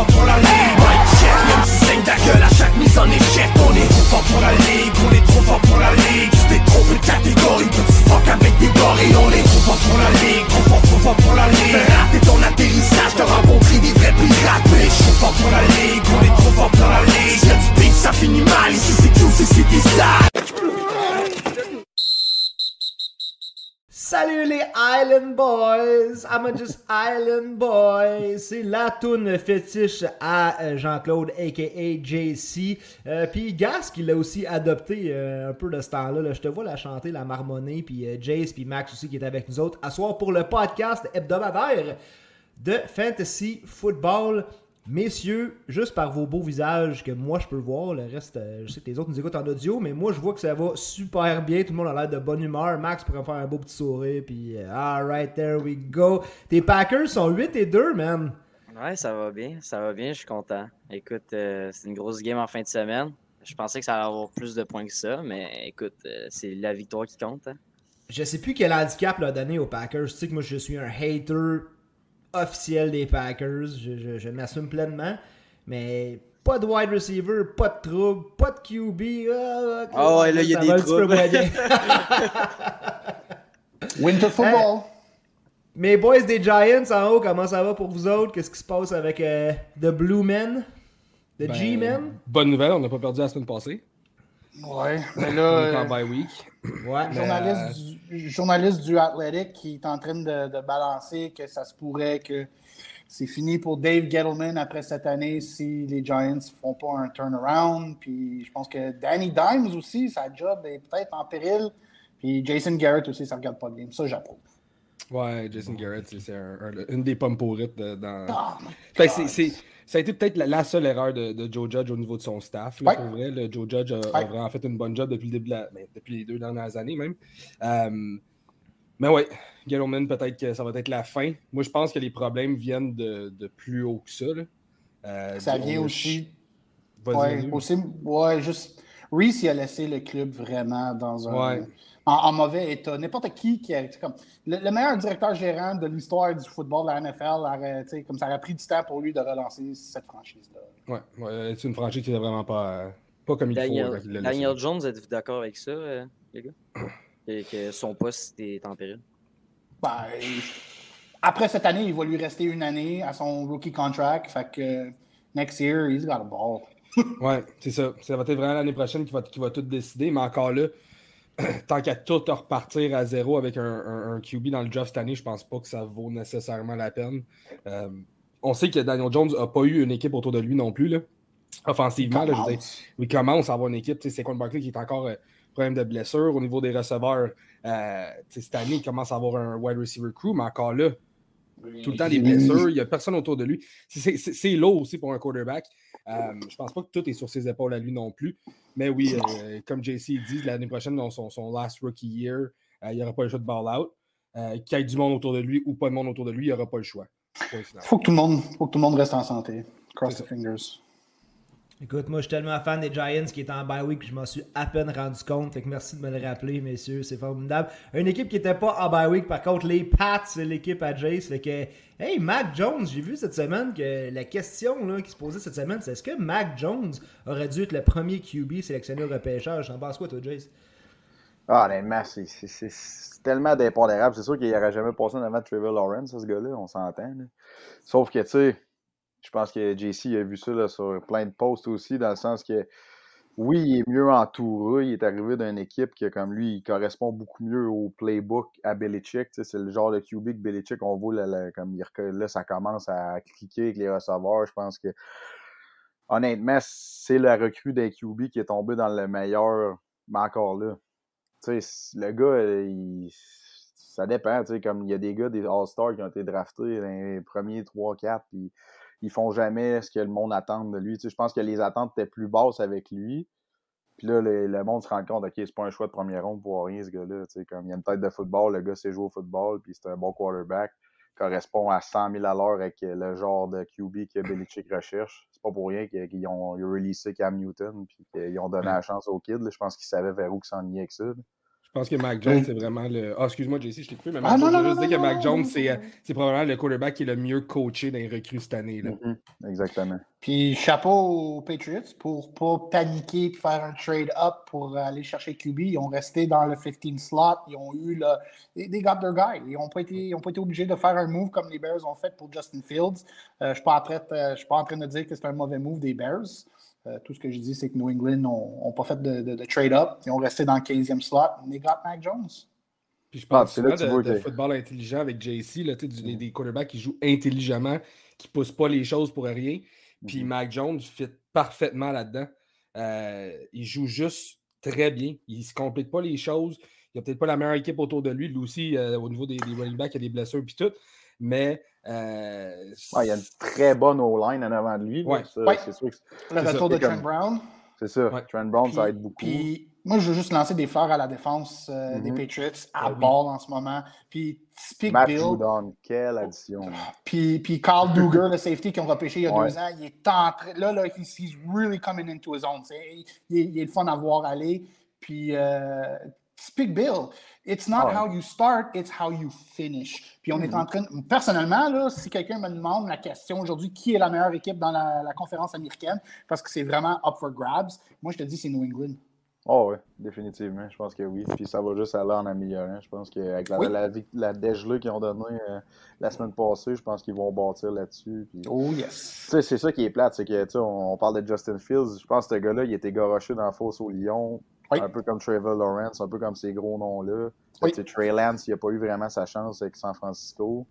fort pour la Salut les Island Boys! I'm just Island Boy! C'est la toune fétiche à euh, Jean-Claude, a.k.a. JC. Euh, puis Gas qui l'a aussi adopté euh, un peu de ce temps-là. là. Je te vois la chanter, la marmonner. Puis euh, Jace, puis Max aussi qui est avec nous autres. À soir pour le podcast hebdomadaire de Fantasy Football. Messieurs, juste par vos beaux visages que moi je peux voir, le reste, euh, je sais que les autres nous écoutent en audio, mais moi je vois que ça va super bien, tout le monde a l'air de bonne humeur. Max pourrait me faire un beau petit sourire, puis euh, alright, there we go. Tes Packers sont 8 et 2, man. Ouais, ça va bien, ça va bien, je suis content. Écoute, euh, c'est une grosse game en fin de semaine. Je pensais que ça allait avoir plus de points que ça, mais écoute, c'est la victoire qui compte. hein. Je sais plus quel handicap l'a donné aux Packers. Tu sais que moi je suis un hater officiel des Packers, je, je- je m'assume pleinement, mais pas de wide receiver, pas de trouble, pas de QB. ah, ok, Ah ouais, là, il y a des troubles. Winter football. Mes boys des Giants en haut, comment ça va pour vous autres? Qu'est-ce qui se passe avec euh, The Blue Men? The Ben, G-Men? Bonne nouvelle, on n'a pas perdu la semaine passée. Ouais, mais On est là, en euh, bye week. Ouais. journaliste, du, journaliste du Athletic qui est en train de, de balancer que ça se pourrait que c'est fini pour Dave Gettleman après cette année si les Giants ne font pas un turnaround. Puis je pense que Danny Dimes aussi, sa job est peut-être en péril. Puis Jason Garrett aussi, ça ne regarde pas de game. Ça, j'approuve. Ouais, Jason Garrett, c'est- c'est un- un- une des pommes pourrites de- dans. C'est- ça a été peut-être la, la seule erreur de, de Joe Judge au niveau de son staff. là, Ouais. Pour vrai, le Joe Judge a, vraiment fait une bonne job depuis le début de la, ben, depuis les deux dernières années même. Euh, mais ouais, Gettleman, peut-être que ça va être la fin. Moi, je pense que les problèmes viennent de, de plus haut que ça. là. Euh, Ça vient aussi. Ouais, aussi, ouais, juste. Reese, il a laissé le club vraiment dans un. Ouais. En, en mauvais état. N'importe qui qui sais, Comme, le, le meilleur directeur gérant de l'histoire du football de la NFL, aurait, tu sais, comme ça aurait pris du temps pour lui de relancer cette franchise-là. Ouais, ouais, c'est une franchise qui n'est vraiment pas, euh, pas comme il faut. Il laissé. Daniel Jones, êtes-vous d'accord avec ça, euh, les gars? Et que son poste est en péril? Ben, après cette année, il va lui rester une année à son rookie contract. Fait que next year, he's got a ball. Ouais, c'est ça. Ça va être vraiment l'année prochaine qui va, qui va tout décider. Mais encore là, tant qu'à tout repartir à zéro avec un, un- un QB dans le draft cette année, je pense pas que ça vaut nécessairement la peine. Euh, on sait que Daniel Jones n'a pas eu une équipe autour de lui non plus. Là. Offensivement, là, je veux dire, Commence. il commence à avoir une équipe. C'est Saquon Barkley qui est encore euh, problème de blessure. Au niveau des receveurs, euh, cette année, il commence à avoir un wide receiver crew, mais encore là, tout le temps des blessures, il n'y a personne autour de lui. C'est lourd aussi pour un quarterback. Euh, je pense pas que tout est sur ses épaules à lui non plus. Mais oui, euh, comme JC dit, l'année prochaine, dans son, son last rookie year, euh, il n'y aura pas le choix de ball out. Euh, Qu'il y ait du monde autour de lui ou pas de monde autour de lui, il n'y aura pas le choix. Final. Faut que tout le monde, faut que tout le monde reste en santé. Cross the fingers. Écoute, moi, je suis tellement fan des Giants qui est en bye week je m'en suis à peine rendu compte. Fait que merci de me le rappeler, messieurs. C'est formidable. Une équipe qui était pas en bye week, par contre, les Pats, l'équipe à Jace. Fait que, hey, Mac Jones, j'ai vu cette semaine que la question là, qui se posait cette semaine, c'est est-ce que Mac Jones aurait dû être le premier QB sélectionné au repêchage? T'en penses quoi, toi, Jace? Ah, honnêtement, c'est- tellement d'impondérable. C'est sûr qu'il n'aurait jamais passé en avant Trevor Lawrence, ce gars-là, on s'entend. Sauf que, tu sais, je pense que JC a vu ça là, sur plein de posts aussi, dans le sens que, oui, il est mieux entouré. Il est arrivé d'une équipe qui, comme lui, il correspond beaucoup mieux au playbook à Belichick. C'est le genre de QB que Belichick, on voit, là, comme il là, ça commence à cliquer avec les receveurs. Je pense que, honnêtement, c'est la recrue d'un QB qui est tombé dans le meilleur, mais encore là. Le gars, euh, ça dépend. Comme il y a des gars, des All-Stars qui ont été draftés les premiers 3-4, puis ils font jamais ce que le monde attend de lui. Tu sais, je pense que les attentes étaient plus basses avec lui. Puis là, le, le monde se rend compte, OK, c'est pas un choix de première ronde pour rien, ce gars-là. Tu sais, comme il a une tête de football, le gars sait jouer au football, puis c'est un bon quarterback. Correspond à 100 000 à l'heure avec le genre de QB que Belichick recherche. C'est pas pour rien qu'ils ont, ont releasé Cam Newton, puis qu'ils ont donné la chance au kid. là. Je pense qu'ils savaient vers où ils s'enlignaient avec ça. là. Je pense que Mac Jones, c'est vraiment le. Ah, excuse-moi, JC, je t'ai coupé, mais Ah, non, je veux non, dire que Mac Jones, c'est euh, c'est probablement le quarterback qui est le mieux coaché dans les recrues cette année. Là. Mhm, Exactement. Puis chapeau aux Patriots pour pas paniquer et faire un trade-up pour aller chercher QB. Ils ont resté dans le 15 slot. Ils ont eu le. They got their guy. Ils n'ont pas, été- ils ont pas été obligés de faire un move comme les Bears ont fait pour Justin Fields. Euh, je ne suis, pas en train de- je suis pas en train de dire que c'est un mauvais move des Bears. Euh, tout ce que je dis, c'est que New England n'ont pas fait de, de- de trade-up. Ils ont resté dans le 15e slot. They got Mac Jones. Puis je Ah, pense c'est là souvent que tu de, de football intelligent avec JC, là, tu sais, du- des, des quarterbacks qui jouent intelligemment, qui ne poussent pas les choses pour rien. Puis Mhm. Mac Jones fit parfaitement là-dedans. Euh, il joue juste très bien. Il ne se complique pas les choses. Il n'y a peut-être pas la meilleure équipe autour de lui. Lui aussi, euh, au niveau des, des running backs, il y a des blessures puis tout. Mais euh, Ouais, il y a une très bonne O-line en avant de lui. Ouais. Ça, Ouais. C'est sûr que Le C'est ça, retour de c'est comme- Trent Brown. c'est ça. Ouais. Trent Brown, ça Puis- aide beaucoup. Puis, moi, je veux juste lancer des fleurs à la défense euh, des Mhm. Patriots à oui. ball en ce moment. Puis, typique Matt Bill. Judon, quelle addition. Puis, puis Carl Duger, le safety qu'ils ont repêché il y a Ouais. deux ans, il est en train. Là, là, he's, really coming into his own. C'est- Il, est- il est le fun à voir aller. Puis, euh, typique Bill. It's not Ouais. how you start, it's how you finish. Puis, on est en train. Personnellement, là, si quelqu'un me demande la question aujourd'hui, qui est la meilleure équipe dans la, la conférence américaine, parce que c'est vraiment up for grabs, moi, je te dis, c'est New England. Oh oui, définitivement. Je pense que oui. Puis ça va juste aller en améliorant. Je pense qu'avec la, Oui. la, la, la dégelée qu'ils ont donnée euh, la semaine passée, je pense qu'ils vont bâtir là-dessus. Puis... Oh, yes. Tu sais, c'est ça qui est plate, c'est que tu sais, on, on parle de Justin Fields. Je pense que ce gars-là, il était garoché dans la fosse au Lion. Oui. Un peu comme Trevor Lawrence, un peu comme ces gros noms-là. Oui. Trey Lance, il n'a pas eu vraiment sa chance avec San Francisco.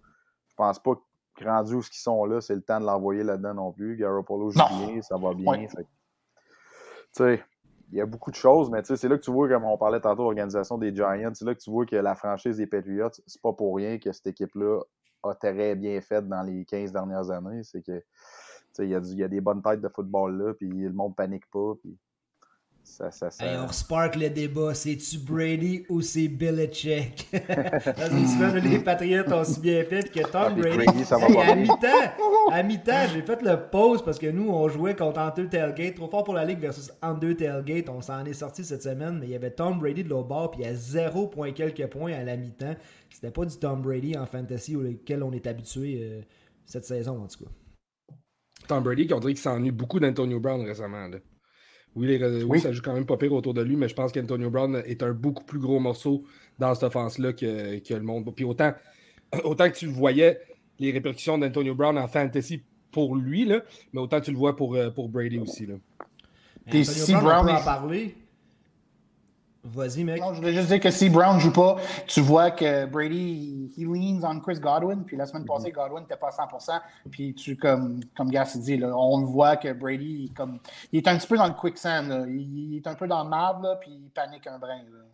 Je pense pas que rendu où ils sont là, c'est le temps de l'envoyer là-dedans non plus. Garoppolo joue Non. bien, ça va bien. Oui. Fait il y a beaucoup de choses, mais c'est là que tu vois, comme on parlait tantôt, l'organisation des Giants, c'est là que tu vois que la franchise des Patriots, c'est pas pour rien que cette équipe-là a très bien fait dans les 15 dernières années. C'est que il y, a y des bonnes têtes de football là, puis le monde panique pas, puis ça, ça, ça- Hey, on spark le débat. C'est-tu Brady ou c'est Belichick? Dans une semaine où les Patriots ont si bien fait que Tom Ah, Brady. Brady, Hey, à mi-temps, à mi-temps, j'ai fait le pause parce que nous, on jouait contre Hunter Tailgate. Trop fort pour la Ligue versus Hunter Tailgate. On s'en est sorti cette semaine, mais il y avait Tom Brady de l'autre bord, puis il y a 0 point quelques points à la mi-temps. C'était pas du Tom Brady en fantasy auquel on est habitué euh, cette saison, en tout cas. Tom Brady, qui on dirait qu'il s'ennuie beaucoup d'Antonio Brown récemment. là. Oui, les- oui, Oui. ça joue quand même pas pire autour de lui, mais je pense qu'Antonio Brown est un beaucoup plus gros morceau dans cette offense-là que, que le monde. Puis autant, autant que tu le voyais, les répercussions d'Antonio Brown en fantasy pour lui, là, mais autant tu le vois pour, euh, pour Brady aussi. Là. Antonio si Brown, Brown on peut est- en parler. Vas-y, mec. Non, je voulais juste dire que si Brown joue pas, tu vois que Brady, he leans on Chris Godwin. Puis la semaine passée, Godwin n'était pas à 100%. Puis tu, comme, comme Gas dit, là, on voit que Brady, il, comme, il est un petit peu dans le quicksand. là. Il, il est un peu dans le là, puis il panique un brin. là.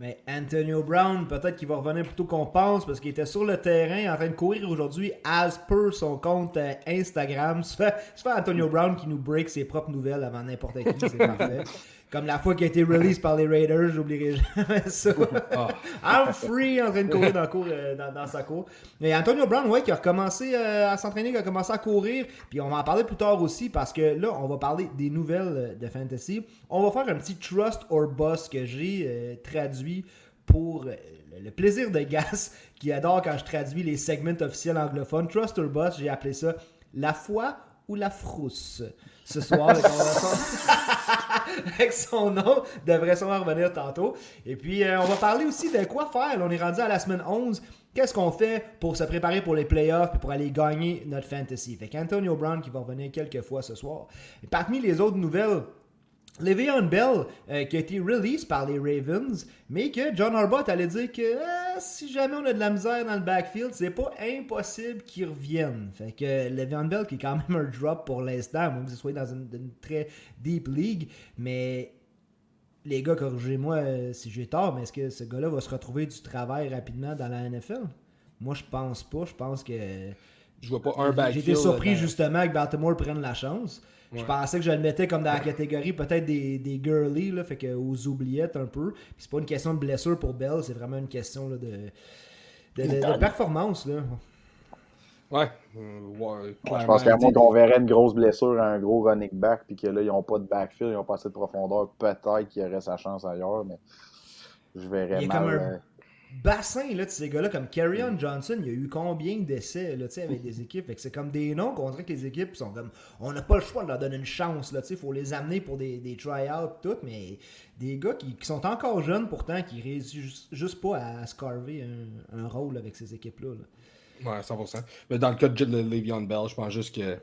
Mais Antonio Brown, peut-être qu'il va revenir plus tôt qu'on pense parce qu'il était sur le terrain en train de courir aujourd'hui as per son compte euh, Instagram. Fait Antonio Brown qui nous break ses propres nouvelles avant n'importe qui, c'est parfait. Comme la fois qu'il a été release par les Raiders, j'oublierai jamais ça. Ah. I'm free en train de courir dans, le cours, euh, dans, dans sa cour. Mais Antonio Brown, ouais, qui a recommencé euh, à s'entraîner, qui a commencé à courir. Puis on va en parler plus tard aussi parce que là, on va parler des nouvelles euh, de fantasy. On va faire un petit trust or boss que j'ai euh, traduit pour le- plaisir de Gas qui adore quand je traduis les segments officiels anglophones. Trust or boss, j'ai appelé ça la foi ou la frousse. Ce soir, avec son- avec son nom, devrait sûrement revenir tantôt. Et puis, euh, on va parler aussi de quoi faire. On est rendu à la semaine 11. Qu'est-ce qu'on fait pour se préparer pour les playoffs et pour aller gagner notre fantasy? Fait qu'Antonio Brown qui va revenir quelques fois ce soir. Parmi les autres nouvelles, Le'Veon Bell, euh, qui a été release par les Ravens, mais que John Harbaugh allait dire que euh, si jamais on a de la misère dans le backfield, c'est pas impossible qu'il revienne. Fait que Le'Veon Bell, qui est quand même un drop pour l'instant, moins que ce soit dans une, une très deep league, mais les gars, corrigez-moi euh, si j'ai tort, mais est-ce que ce gars-là va se retrouver du travail rapidement dans la NFL? Moi, je pense pas. Je pense que. Je vois pas un backfield. J'ai été surpris dans- justement que Baltimore prenne la chance. Je pensais que je le mettais comme dans la catégorie peut-être des, des girly, là, fait que aux oubliettes un peu. Puis c'est pas une question de blessure pour Bell, c'est vraiment une question là, de, de, de- de performance. Là. Ouais. euh, ouais, Je pense qu'à moins qu'on verrait une grosse blessure à un gros running back, puis que là, ils n'ont pas de backfield, ils n'ont pas assez de profondeur, peut-être qu'il y aurait sa chance ailleurs, mais je verrais mal. Bassin là, de ces gars-là, comme Carrion Johnson, il y a eu combien d'essais là, tu sais, avec des équipes? C'est comme des noms qu'on dirait que les équipes sont comme on n'a pas le choix de leur donner une chance. Il faut les amener pour des, des try-outs tout, mais des gars qui, qui sont encore jeunes pourtant qui réussissent juste, pas à scarver un, un rôle avec ces équipes-là. là. Ouais, 100%. Mais dans le cas de Le'Veon Bell, je pense juste que.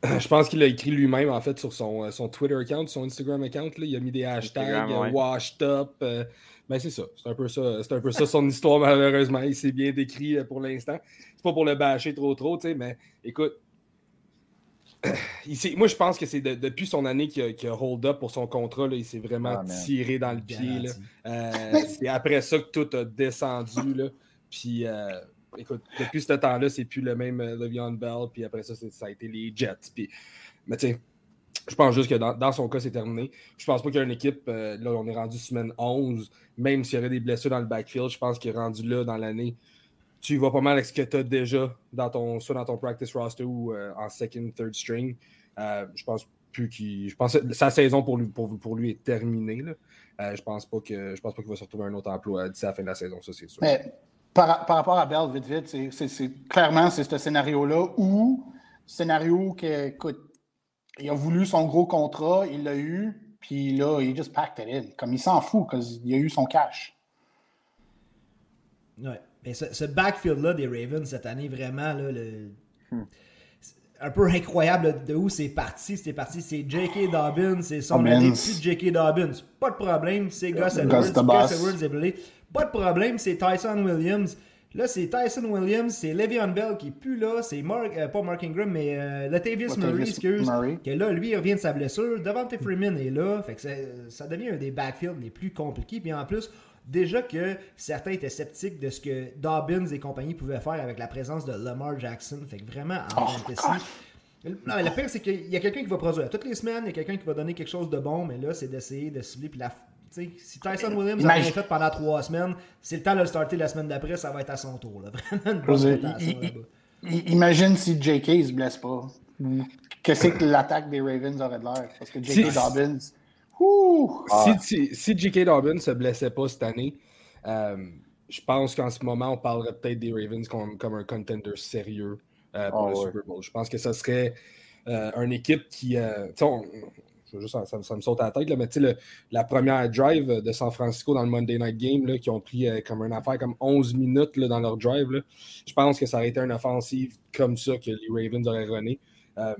Je pense qu'il a écrit lui-même, en fait, sur son, euh, son Twitter account, son Instagram account. Là, il a mis des hashtags, ouais. euh, washed up. euh, ben, c'est ça. C'est un, peu ça. c'est un peu ça son histoire, malheureusement. Il s'est bien décrit euh, pour l'instant. C'est pas pour le bâcher trop, trop, tu sais, mais écoute. il moi, je pense que c'est de- depuis son année qu'il a, a hold up pour son contrat, là, il s'est vraiment Ah, tiré dans le pied. Euh, c'est après ça que tout a descendu. Là. Puis, euh, écoute, depuis ce temps-là, c'est plus le même Le'Veon Bell. Puis après ça, ça a été les Jets. Puis, mais tu sais, je pense juste que dans, dans son cas, c'est terminé. Je pense pas qu'il y a une équipe. euh, là, on est rendu semaine 11. Même s'il y aurait des blessures dans le backfield, je pense qu'il est rendu là dans l'année. Tu vas pas mal avec ce que tu as déjà dans ton, soit dans ton practice roster ou euh, en second, third string. Euh, je pense plus qu'il. Je pense que sa saison pour lui, pour, pour lui est terminée. Là. Je pense pas je pense pas qu'il va se retrouver un autre emploi d'ici la fin de la saison, ça c'est sûr. Mais par, par rapport à Bell, vite, vite, c'est, clairement, c'est ce scénario-là où, scénario que, écoute, il a voulu son gros contrat, il l'a eu, puis là, il just packed it in. Comme il s'en fout, parce qu'il a eu son cash. Ouais. Mais ce, ce backfield-là des Ravens cette année, vraiment, là, le... c'est un peu incroyable de où c'est parti. C'est parti, c'est J.K. Dobbins, c'est son plus de J.K. Dobbins. Pas de problème, c'est Gus Edwards. Gus Edwards est. Pas de problème, c'est Tyson Williams. Là, c'est Tyson Williams, c'est Le'Veon Bell qui est plus là, c'est Mark, euh, pas Mark Ingram, mais euh, Latavius Murray, excuse. Murray. Que là, lui, il revient de sa blessure. Devante Freeman est là. Fait que ça, ça devient un des backfields les plus compliqués. Puis en plus, déjà que certains étaient sceptiques de ce que Dobbins et compagnie pouvaient faire avec la présence de Lamar Jackson. Fait que vraiment, en Oh, fantasy. Non, mais le pire, c'est qu'il y a quelqu'un qui va produire. Toutes les semaines, il y a quelqu'un qui va donner quelque chose de bon, mais là, c'est d'essayer de cibler. Puis la, si Tyson Williams a Imagine- rien fait pendant trois semaines, c'est le temps de le starter la semaine d'après, ça va être à son tour. Là. Vraiment une bonne il- Imagine si J.K. se blesse pas. Qu'est-ce que l'attaque des Ravens aurait de l'air? Parce que J.K. Si- Dobbins. Ouh! Ah. Si, si, si J.K. Dobbins se blessait pas cette année, euh, je pense qu'en ce moment, on parlerait peut-être des Ravens comme, comme un contender sérieux euh, pour Ah le ouais. Super Bowl. Je pense que ça serait euh, une équipe qui. euh, on- je veux juste, ça, ça- ça me saute à la tête, là, mais tu sais, le- la première drive de San Francisco dans le Monday Night Game, là, qui ont pris euh, comme une affaire comme 11 minutes là, dans leur drive, là, je pense que ça aurait été une offensive comme ça que les Ravens auraient runné. Euh,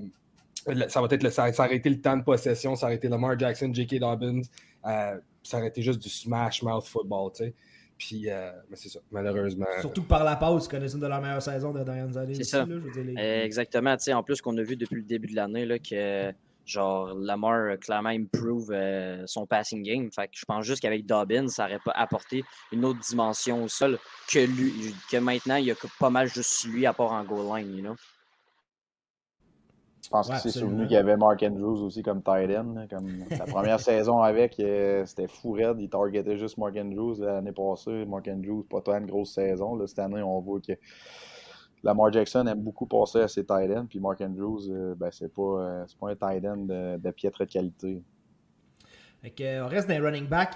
ça va être le, ça, ça aurait été le temps de possession, ça aurait été Lamar Jackson, J.K. Dobbins, euh, ça aurait été juste du smash mouth football, tu sais. Puis, euh, mais c'est ça, malheureusement. Surtout que par la pause, ils connaissent une de leurs meilleures saisons des dernières années. C'est aussi, ça. là, je veux dire, les- Exactement. tu sais, En plus, qu'on a vu depuis le début de l'année là, que genre Lamar a clairement improve euh, son passing game. Fait que je pense juste qu'avec Dobbins, ça aurait pas apporté une autre dimension au sol que lui, que maintenant, il y a pas mal juste lui à part en goal line, you know? Je pense Ouais, qu'il s'est souvenu qu'il y avait Mark Andrews aussi comme tight end. Comme la première saison avec, euh, c'était fou raide. Il targetait juste Mark Andrews. L'année passée, Mark Andrews, pas tant une grosse saison. Là, cette année, on voit que Lamar Jackson aime beaucoup passer à ses tight ends. Puis Mark Andrews, euh, ben, c'est pas, euh, pas un tight end de, piètre qualité. Fait que, euh, on reste dans les running back.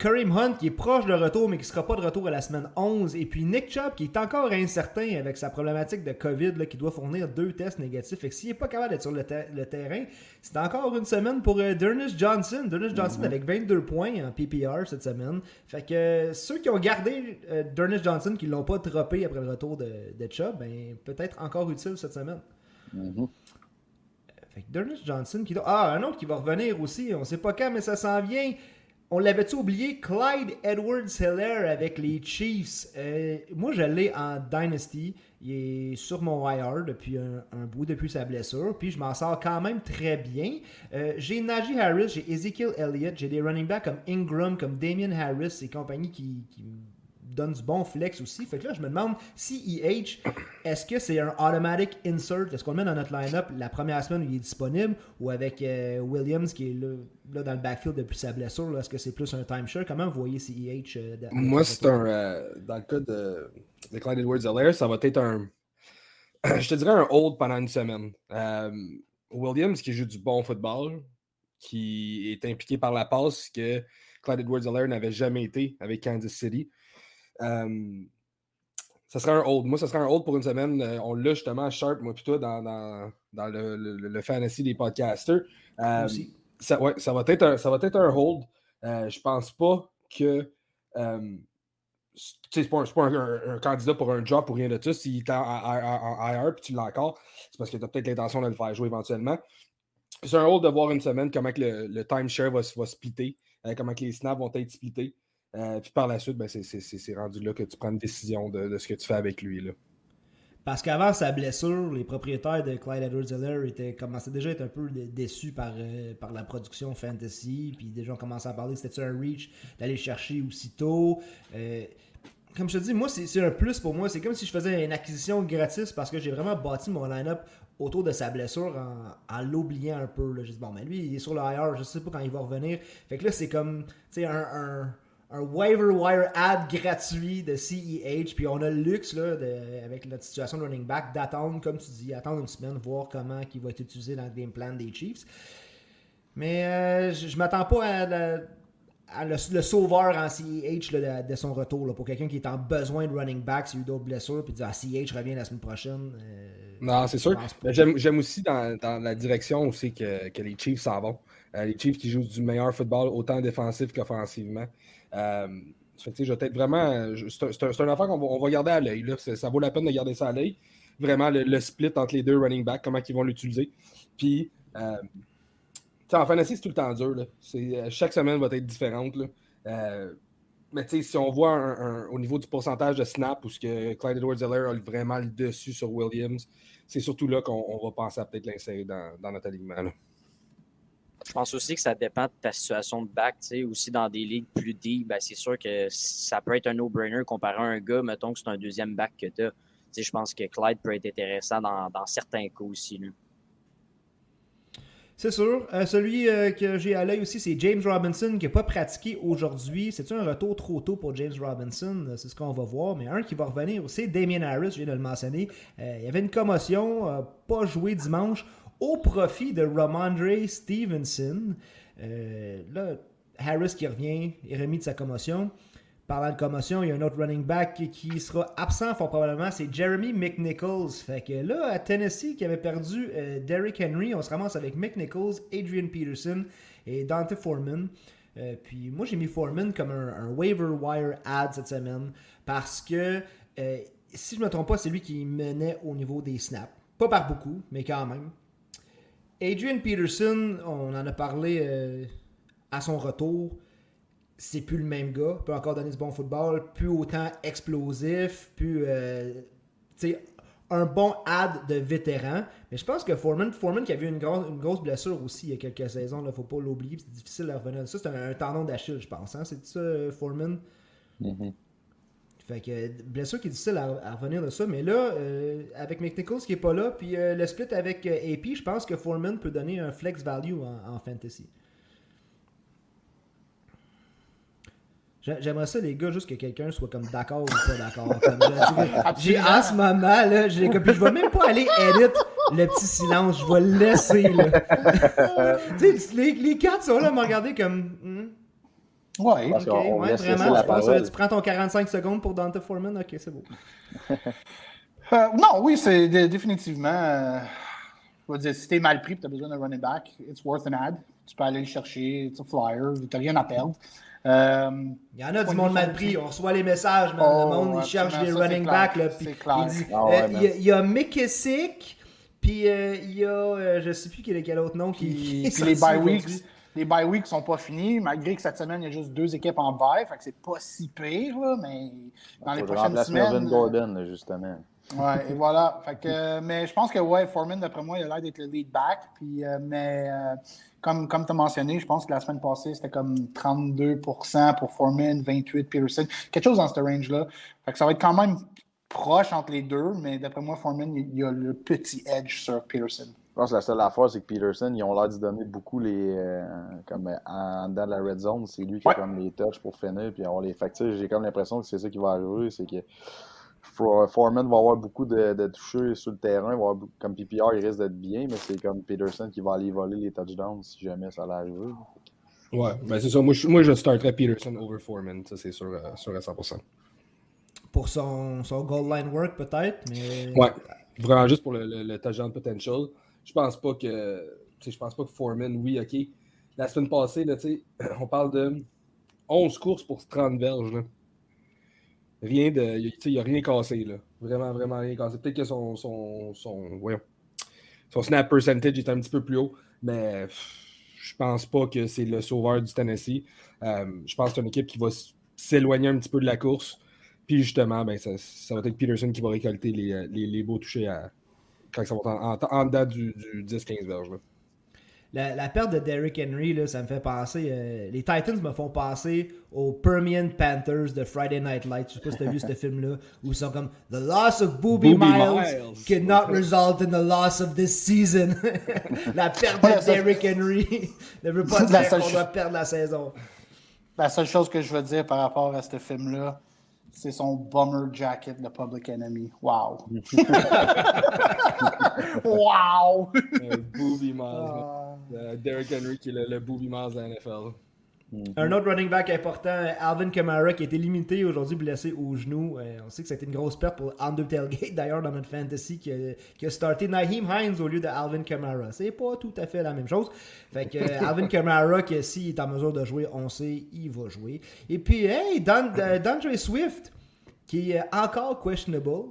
Kareem Hunt qui est proche de retour mais qui ne sera pas de retour à la semaine 11. Et puis Nick Chubb qui est encore incertain avec sa problématique de COVID là, qui doit fournir deux tests négatifs. Fait que s'il n'est pas capable d'être sur le, ter- le terrain, c'est encore une semaine pour euh, Johnson. Dernis Johnson avec 22 points en PPR cette semaine. Fait que euh, ceux qui ont gardé euh, Johnson qui ne l'ont pas droppé après le retour de, de Chubb, ben, peut-être encore utile cette semaine. Mhm. Fait que Johnson qui. Ah, un autre qui va revenir aussi. On sait pas quand, mais ça s'en vient. On l'avait-tu oublié? Clyde Edwards-Helaire avec les Chiefs. Euh, moi, je l'ai en Dynasty. Il est sur mon IR depuis un, bout, depuis sa blessure. Puis je m'en sors quand même très bien. Euh, j'ai Najee Harris, j'ai Ezekiel Elliott, j'ai des running backs comme Ingram, comme Damien Harris et compagnie qui me donnent du bon flex aussi. Fait que là, je me demande si EH, est-ce que c'est un automatic insert? Est-ce qu'on le met dans notre line-up la première semaine où il est disponible? Ou avec euh, Williams qui est là, là dans le backfield depuis sa blessure? Est-ce que c'est plus un timeshare? Comment vous voyez euh, de- Moi, c'est un. euh, dans le cas de, de Clyde Edwards-Helaire, ça va être un. Je te dirais un hold pendant une semaine. Williams qui joue du bon football, qui est impliqué par la passe, que Clyde Edwards-Helaire n'avait jamais été avec Kansas City. Euh, ça serait un hold. Moi, ça serait un hold pour une semaine. Euh, on l'a justement, Sharp, moi, toi, dans, dans, dans le, le, le, fantasy des podcasters. Euh, ça, ouais, ça, va être un, ça va être un hold. Euh, je pense pas que. C'est pas, un, pas un, un, candidat pour un job ou rien de tout. S'il est en, en, IR puis tu l'as encore, c'est parce que tu as peut-être l'intention de le faire jouer éventuellement. C'est un hold de voir une semaine comment que le, le timeshare va, va splitter, euh, comment que les snaps vont être splittés. Euh, puis par la suite, ben, c'est rendu là que tu prends une décision de, de, ce que tu fais avec lui. Là. Parce qu'avant sa blessure, les propriétaires de Clyde Edwards-Helaire étaient commençaient déjà à être un peu déçus par, euh, par la production fantasy. Puis déjà, on commençait à parler que c'était un reach d'aller chercher aussitôt. Euh, comme je te dis, moi, c'est un plus pour moi. C'est comme si je faisais une acquisition gratis parce que j'ai vraiment bâti mon line-up autour de sa blessure en, l'oubliant un peu. Là. Dit, bon, mais lui, il est sur le IR, je sais pas quand il va revenir. Fait que là, c'est comme, tu un un waiver wire ad gratuit de CEH. Puis on a le luxe, là, de, avec notre situation de running back, d'attendre, comme tu dis, attendre une semaine, voir comment il va être utilisé dans le game plan des Chiefs. Mais euh, je, je m'attends pas à, la, à le, le, sauveur en CEH là, de, de, son retour. Là, pour quelqu'un qui est en besoin de running back, s'il y a eu d'autres blessures, puis dire ah, CEH revient la semaine prochaine. Euh, non, c'est sûr. J'aime aussi dans, dans, la direction aussi que, que les Chiefs s'en vont. Euh, les Chiefs qui jouent du meilleur football, autant défensif qu'offensivement. Euh, je vais vraiment. C'est un, affaire qu'on va, garder à l'œil. Ça vaut la peine de garder ça à l'œil. Vraiment, le, split entre les deux running backs, comment ils vont l'utiliser. Puis, euh, en fantasy, c'est tout le temps dur. Là. Euh, chaque semaine va être différente. Là. Euh, mais si on voit un, au niveau du pourcentage de snap où ce que Clyde Edwards-Helaire a vraiment le dessus sur Williams, c'est surtout là qu'on va penser à peut-être l'insérer dans, dans, notre alignement. Je pense aussi que ça dépend de ta situation de back. Aussi dans des ligues plus deep, ben c'est sûr que ça peut être un no-brainer comparé à un gars, mettons que c'est un deuxième back que tu as. Je pense que Clyde peut être intéressant dans, certains cas aussi. Là. C'est sûr. Euh, celui euh, que j'ai à l'œil aussi, c'est James Robinson qui n'a pas pratiqué aujourd'hui. C'est un retour trop tôt pour James Robinson? C'est ce qu'on va voir. Mais un qui va revenir, c'est Damien Harris, je viens de le mentionner. Euh, il y avait une commotion, pas joué dimanche au profit de Romandre Stevenson. Euh, là, Harris qui revient est remis de sa commotion. Parlant de commotion, il y a un autre running back qui sera absent fort probablement, c'est Jeremy McNichols. Fait que là, à Tennessee, qui avait perdu euh, Derrick Henry, on se ramasse avec McNichols, Adrian Peterson et Dante Foreman. Euh, puis moi, j'ai mis Foreman comme un, waiver wire ad cette semaine parce que, si je ne me trompe pas, c'est lui qui menait au niveau des snaps. Pas par beaucoup, mais quand même. Adrian Peterson, on en a parlé euh, à son retour. C'est plus le même gars. Peut encore donner du bon football. Plus autant explosif. Plus. Euh, un bon ad de vétéran. Mais je pense que Foreman, Foreman qui a vu une, grosse, grosse blessure aussi il y a quelques saisons, il faut pas l'oublier. C'est difficile de revenir. Ça, c'est un, tendon d'Achille, je pense. Hein? C'est ça, Foreman? Mm-hmm. Fait que blessure qui est difficile à, à revenir de ça. Mais là, euh, avec McNichols qui est pas là, puis euh, le split avec euh, AP, je pense que Foreman peut donner un flex value en, en fantasy. J'aimerais ça, les gars, juste que quelqu'un soit comme d'accord ou pas d'accord. J'ai en ce moment, là, j'ai je vais même pas aller edit le petit silence, je vais le laisser, là. les, les quatre sont là à me regarder comme. Hmm, Ouais, okay, ouais vraiment. Tu, penses, tu, prends ton 45 secondes pour Dante Foreman? Ok, c'est beau. euh, non, oui, c'est définitivement. Euh, je veux dire, si t'es mal pris et tu as besoin d'un running back, it's worth an ad. Tu peux aller le chercher, it's a flyer, tu rien à perdre. Euh, il y en a du monde mal pris. On reçoit les messages, man. Oh, le monde, il cherche des running backs. Puis il, dit, oh, ouais, euh, il, y a, McKissick, puis euh, il y a, euh, je sais plus quel, quel autre nom qui. Puis, les bye weeks les bye weeks sont pas finis, malgré que cette semaine, il y a juste deux équipes en bye, fait que c'est pas si pire, là, mais dans les prochaines semaines... Melvin Gordon, là, justement. Ouais, et voilà. Fait que, mais je pense que, ouais, Foreman, d'après moi, il a l'air d'être le lead back, puis, euh, mais euh, comme, comme tu as mentionné, je pense que la semaine passée, c'était comme 32% pour Foreman, 28 Peterson, quelque chose dans ce range-là. Fait que ça va être quand même proche entre les deux, mais d'après moi, Foreman, il y a le petit edge sur Peterson. Je pense que la seule affaire, c'est que Peterson, ils ont l'air d'y donner beaucoup les. Euh, comme en, dans la red zone, c'est lui qui a comme les touches pour finir, puis on les factures. J'ai comme l'impression que c'est ça qui va arriver, c'est que Foreman va avoir beaucoup de, de touchés sur le terrain. Va avoir, comme PPR, il risque d'être bien, mais c'est comme Peterson qui va aller voler les touchdowns si jamais ça allait arriver. Ouais, ben c'est ça. Moi je, moi, je starterais Peterson over Foreman, ça c'est sûr, euh, sûr à 100%. Pour son, son goal line work, peut-être, mais. Ouais, vraiment juste pour le, le, le touchdown potential. Je pense pas que. Je pense pas que Foreman, oui, ok. La semaine passée, là, on parle de 11 courses pour 30 verges. Là. Rien de. Il n'y a rien cassé. Là. Vraiment, vraiment rien cassé. Peut-être que son, son, son, son snap percentage est un petit peu plus haut, mais je pense pas que c'est le sauveur du Tennessee. Euh, je pense que c'est une équipe qui va s'éloigner un petit peu de la course. Puis justement, ben, ça, ça, va être Peterson qui va récolter les, les, les beaux touchés à, quand ça va en, en, en dedans du, du 10-15 verges. La, la, perte de Derrick Henry, là, ça me fait penser. Euh, les Titans me font penser aux Permian Panthers de Friday Night Lights. Je sais pas si tu as vu ce film-là. Où ils sont comme The loss of Booby, Booby Miles, Miles cannot result in the loss of this season. la perte de Derrick Henry ne veut pas dire qu'on doit perdre la saison. La seule chose que je veux dire par rapport à ce film-là, c'est son bummer jacket de Public Enemy. Wow! wow! Booby Miles. Uh, Derrick Henry qui est le, le Booby Miles de la NFL. Mm -hmm. Un autre running back important, Alvin Kamara, qui a été limité aujourd'hui, blessé au genou. Euh, on sait que c'était une grosse perte pour Under Tailgate, d'ailleurs, dans notre fantasy, qui a, qui a starté Naheem Hines au lieu de Alvin Kamara. C'est pas tout à fait la même chose. Fait que euh, Alvin Kamara, que s'il est en mesure de jouer, on sait, il va jouer. Et puis, hey, Dan, euh, D'Andre Swift, qui est encore questionable.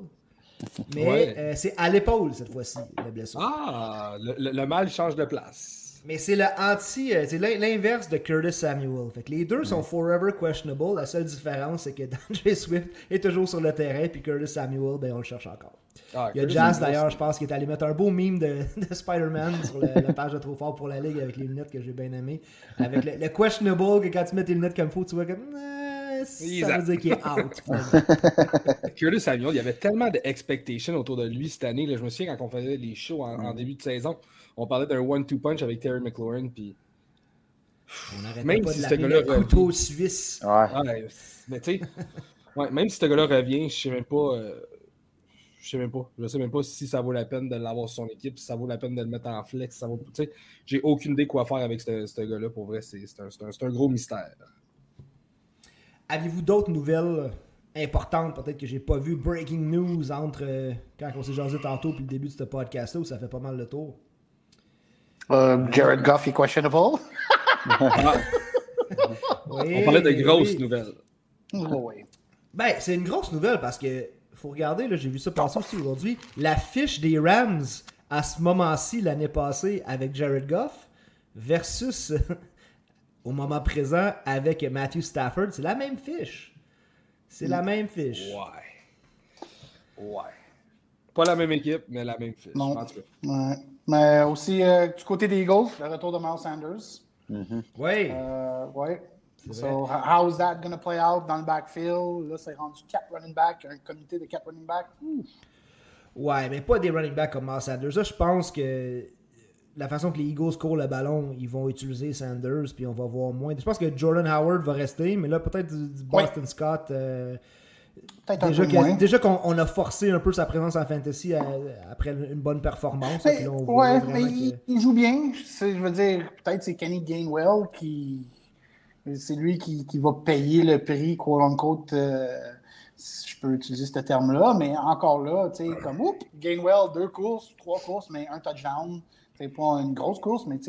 Mais ouais. c'est à l'épaule cette fois-ci, la blessure. Ah, le, le, le mal change de place. Mais c'est le anti, c'est l'inverse de Curtis Samuel. Fait que les deux sont forever questionable. La seule différence, c'est que D'Andre Swift est toujours sur le terrain, puis Curtis Samuel, ben on le cherche encore. Ah, Il y a Jazz d'ailleurs, je pense, qui est allé mettre un beau meme de, de Spider-Man sur la, la, page de Trop Fort pour la Ligue avec les lunettes que j'ai bien aimé. Avec le, le, questionable, que quand tu mets tes lunettes comme faut, tu vois comme. Ça veut dire qu'il est out. Curtis Samuel, il y avait tellement d'expectations autour de lui cette année. Là, je me souviens quand on faisait les shows en, en début de saison on parlait d'un one-two punch avec Terry McLaurin, puis. On même pas si ce gars-là couteau suisse. Ouais. ouais mais tu sais, ouais, même si ce gars-là revient, je sais même pas. Euh, je sais même pas. Je sais même pas si ça vaut la peine de l'avoir sur son équipe, si ça vaut la peine de le mettre en flex. Ça vaut, j'ai aucune idée quoi faire avec ce, ce gars-là. Pour vrai, c'est un, un, un, gros mystère. Avez-vous d'autres nouvelles importantes, peut-être que j'ai pas vu breaking news entre euh, quand on s'est jasé tantôt puis le début de ce podcast-là où ça fait pas mal le tour? Uh, Jared Goff est questionable. oui, On parlait de grosses oui. nouvelles. Oh, oui. Ben, c'est une grosse nouvelle parce que faut regarder, là, j'ai vu ça passer aussi aujourd'hui. La fiche des Rams à ce moment-ci, l'année passée, avec Jared Goff, versus au moment présent avec Matthew Stafford, c'est la même fiche. C'est la même fiche. Ouais. Ouais. Pas la même équipe, mais la même fiche. Non. En tout cas. Ouais. Mais aussi, euh, du côté des Eagles, le retour de Miles Sanders. Mm -hmm. Oui. Euh, oui. So, how is that going to play out dans le backfield? Là, c'est rendu 4 running back, un comité de 4 running back. Ouh. Ouais, mais pas des running backs comme Miles Sanders. Là, je pense que la façon que les Eagles courent le ballon, ils vont utiliser Sanders, puis on va voir moins. Je pense que Jordan Howard va rester, mais là, peut-être du, Boston oui. Scott. Euh, Déjà, qu déjà qu'on on a forcé un peu sa présence en fantasy à, après une bonne performance. Mais, là, ouais, mais il, il, joue bien. Je veux dire, peut-être c'est Kenny Gainwell qui. C'est lui qui, qui, va payer le prix, quote unquote, euh, si je peux utiliser ce terme-là. Mais encore là, tu sais, comme, oups, Gainwell, deux courses, trois courses, mais un touchdown. C'est pas une grosse course, mais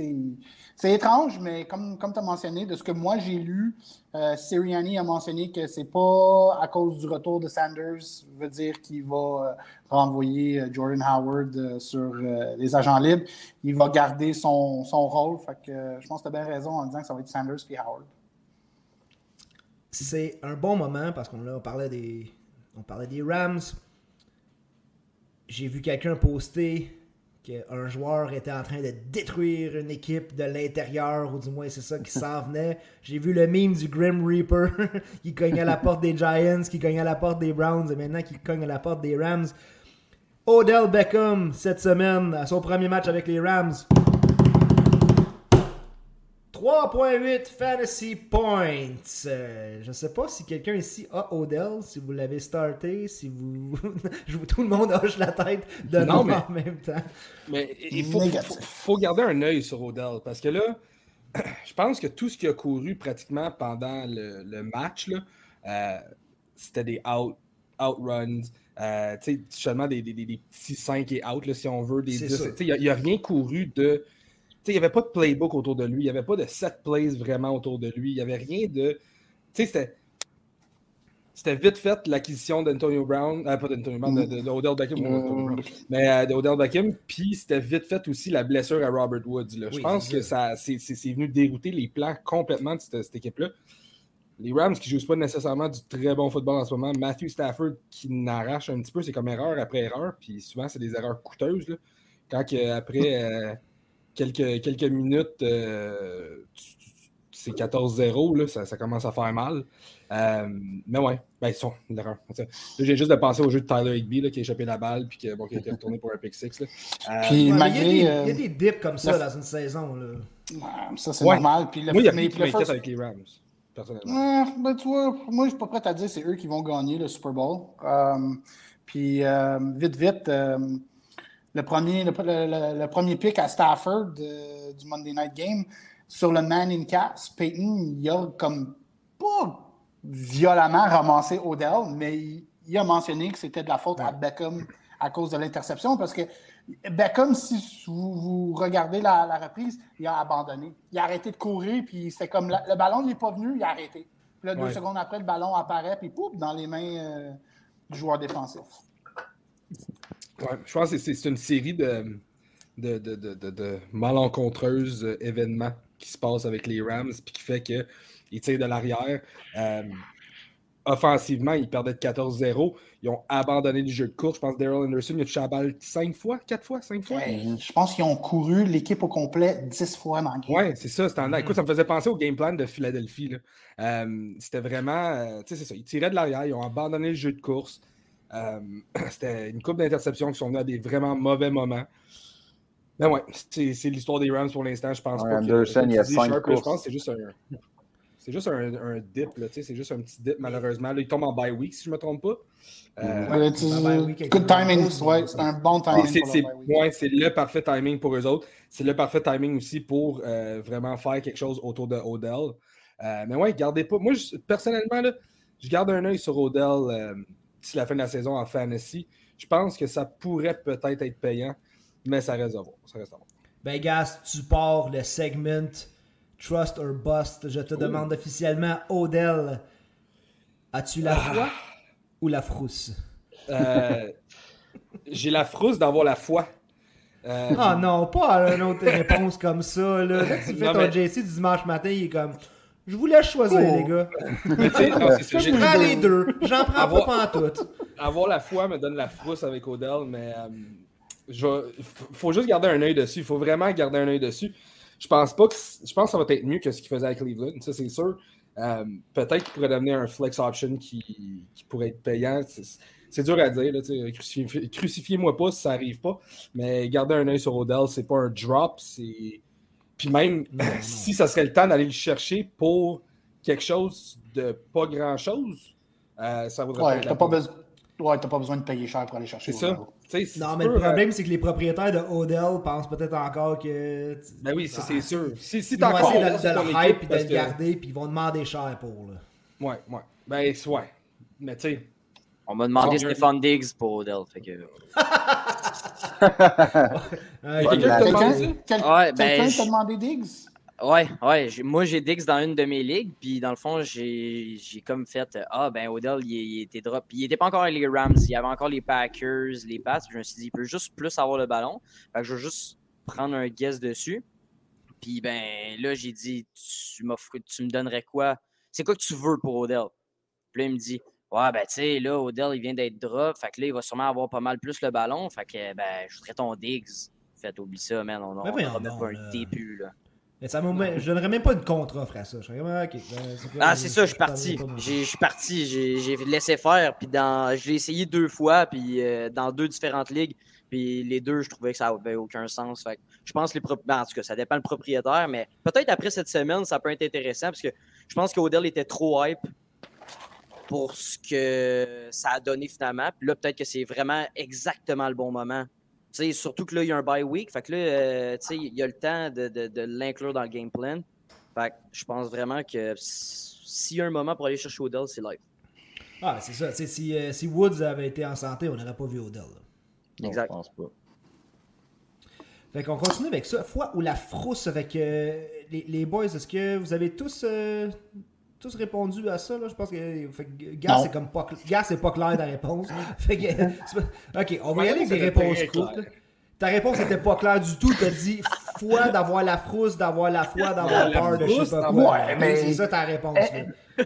c'est étrange, mais comme, comme tu as mentionné, de ce que moi j'ai lu, euh, Sirianni a mentionné que c'est pas à cause du retour de Sanders, veut dire qu'il va euh, renvoyer Jordan Howard euh, sur les agents libres. Il va garder son, son rôle. Fait que je pense que tu as bien raison en disant que ça va être Sanders puis Howard. C'est un bon moment parce qu'on parlait des. On parlait des Rams. J'ai vu quelqu'un poster qu'un joueur était en train de détruire une équipe de l'intérieur, ou du moins c'est ça qui s'en venait. J'ai vu le meme du Grim Reaper qui cogne à la porte des Giants, qui cogne à la porte des Browns, et maintenant qui cogne à la porte des Rams. Odell Beckham, cette semaine, à son premier match avec les Rams. 3.8 Fantasy Points. Euh, je sais pas si quelqu'un ici a Odell, si vous l'avez starté, si vous. Tout le monde hoche la tête de non, mais... en même temps. Mais il faut, faut, faut, garder un œil sur Odell parce que là, je pense que tout ce qui a couru pratiquement pendant le, match, euh, c'était des out, outruns. Euh, seulement des, des, des, petits 5 et out, si on veut. Il n'y a, a, rien couru de. Il n'y avait pas de playbook autour de lui. Il n'y avait pas de set plays vraiment autour de lui. Il n'y avait rien de. C'était c'était vite fait l'acquisition d'Antonio Brown, euh, pas d'Antonio Brown, de, de, Odell Beckham, mm. mais euh, d'Odell Beckham, puis c'était vite fait aussi la blessure à Robert Woods. je pense que ça, c'est, venu dérouter les plans complètement de cette, équipe-là. Les Rams qui ne jouent pas nécessairement du très bon football en ce moment, Matthew Stafford qui n'arrache un petit peu, c'est comme erreur après erreur, puis souvent c'est des erreurs coûteuses. Là. Quand après euh, quelques, quelques minutes, c'est 14-0, ça, ça, commence à faire mal. Euh, mais ouais, ben, ils sont l'erreur. J'ai juste de penser au jeu de Tyler Higby là, qui a échappé la balle puis qui, bon, qui a été retourné pour un pick 6. Là. Euh, puis, malgré, il, y a des, il, y a des, dips comme ça dans une saison. Là. ça, c'est normal. Puis le, moi, il y a plus qui m'inquiète avec les Rams. Personnellement. ben, tu vois, moi, je suis pas prêt à dire que c'est eux qui vont gagner le Super Bowl. Euh, puis, vite, vite, le, premier, le, le, premier pick à Stafford du Monday Night Game, sur le Manning Cast, Peyton, il a comme pas violemment ramassé Odell, mais il, a mentionné que c'était de la faute à Beckham à cause de l'interception parce que Beckham, si vous, regardez la, reprise, il a abandonné. Il a arrêté de courir, puis c'est comme le ballon n'est pas venu, il a arrêté. Puis là, deux secondes après, le ballon apparaît, puis pouf, dans les mains euh, du joueur défensif. Je pense que c'est une série de, de, de, de malencontreuses euh, événements qui se passe avec les Rams, puis qui fait que ils tirent de l'arrière. Euh, offensivement, ils perdaient de 14-0. Ils ont abandonné le jeu de course. Je pense que Daryl Anderson il a touché la balle 5 fois, 4 fois, 5 fois. je pense qu'ils ont couru l'équipe au complet 10 fois dans le game. Oui, c'est ça. En... Écoute, ça me faisait penser au game plan de Philadelphie. Euh, c'était vraiment. Euh, tu sais, c'est ça. Ils tiraient de l'arrière, ils ont abandonné le jeu de course. c'était une coupe d'interceptions qui sont venues à des vraiment mauvais moments. Ben ouais, c'est l'histoire des Rams pour l'instant. Je pense pas Anderson, il y a 5 courses. Je pense que c'est juste un. C'est juste un, un dip, c'est juste un petit dip malheureusement. Là, il tombe en bye week si je ne me trompe pas. Euh, good timing, ouais, c'est un bon timing. C'est le parfait timing pour eux autres. C'est le parfait timing aussi pour euh, vraiment faire quelque chose autour de Odell. Euh, mais ouais, gardez pas. Moi, personnellement, là, je garde un œil sur Odell euh, d'ici la fin de la saison en fantasy. Je pense que ça pourrait peut-être être payant, mais ça reste à voir. Ça reste à voir. Ben, Gas, tu pars le segment Trust or Bust. Je te demande officiellement, Odell, as-tu la foi ou la frousse? Euh, j'ai la frousse d'avoir la foi. Euh, ah non, pas une autre réponse comme ça. Là. tu fais ton JC du dimanche matin, il est comme Je vous laisse choisir, oh. les gars. je prends les deux. J'en prends avoir, pas tout. Avoir la foi me donne la frousse avec Odell, mais il euh, faut juste garder un œil dessus. Il faut vraiment garder un œil dessus. Je pense pas que je pense que ça va être mieux que ce qu'il faisait à Cleveland, ça c'est sûr. Euh, peut-être qu'il pourrait devenir un flex option qui, pourrait être payant. C'est dur à dire. Crucifiez-moi pas si ça n'arrive pas. Mais garder un œil sur Odell, c'est pas un drop. Puis même si ça serait le temps d'aller le chercher pour quelque chose de pas grand-chose, euh, ça vaudrait ouais, pas, besoin. Ouais, t'as pas besoin de payer cher pour aller chercher. C'est ça. non, mais le problème, c'est que les propriétaires de Odell pensent peut-être encore que. Ben oui, ça, c'est sûr. Si, si ils vont essayer de, de le hype et de le garder, puis ils vont demander cher pour. Là. Ouais, ouais. Ben, ouais. Mais tu sais. On m'a demandé Stéphane Diggs pour Odell. Fait que. Quelqu'un t'a demandé? Diggs? Ouais, ouais. Moi, j'ai Dix dans une de mes ligues, puis dans le fond, j'ai comme fait Ah, ben Odell, il, était drop. Puis il était pas encore les Rams, il y avait encore les Packers, les Pats. Je me suis dit, il peut juste plus avoir le ballon. Fait que je vais juste prendre un guess dessus. Puis ben là, j'ai dit Tu tu me donnerais quoi? C'est quoi que tu veux pour Odell? Puis là, il me dit Ouais, ben tu sais, là, Odell, il vient d'être drop. Fait que là, il va sûrement avoir pas mal plus le ballon. Fait que, ben, je voudrais ton Diggs. Fait, oublie ça, man. On, on, on, on pas un début, là. Mais ça je donnerais même pas une contre-offre à ça. Je serais vraiment, ben, ah, c'est ça, je suis parti. Je suis parti, j'ai laissé faire. Puis dans, j'ai essayé deux fois, puis euh, dans deux différentes ligues. Puis les deux, je trouvais que ça n'avait aucun sens. Fait je pense que les ben, en tout cas, ça dépend le propriétaire, mais peut-être après cette semaine, ça peut être intéressant parce que je pense qu'Odell était trop hype pour ce que ça a donné finalement. Puis là, peut-être que c'est vraiment exactement le bon moment surtout que là, il y a un bye week. Fait que là, euh, il y a le temps de, de, de l'inclure dans le game plan. Fait que je pense vraiment que s'il y a un moment pour aller chercher Odell, c'est live. Ah, c'est ça. Tu sais, Si, euh, si Woods avait été en santé, on n'aurait pas vu Odell. là. Non, Exact. Je pense pas. Fait qu'on continue avec ça. Fois où la frousse avec euh, les, les boys, est-ce que vous avez tous, euh, tous répondu à ça? Là? Je pense que, fait que Gas, Non. c'est comme pas, cl- Gas, c'est pas clair ta réponse. fait que, c'est pas- ok, on va y aller avec des réponses courtes. Ta réponse n'était pas claire du tout. T'as dit foi d'avoir la frousse, d'avoir la foi, d'avoir La peur de je sais pas quoi. Ouais, mais- C'est ça ta réponse. Eh, là.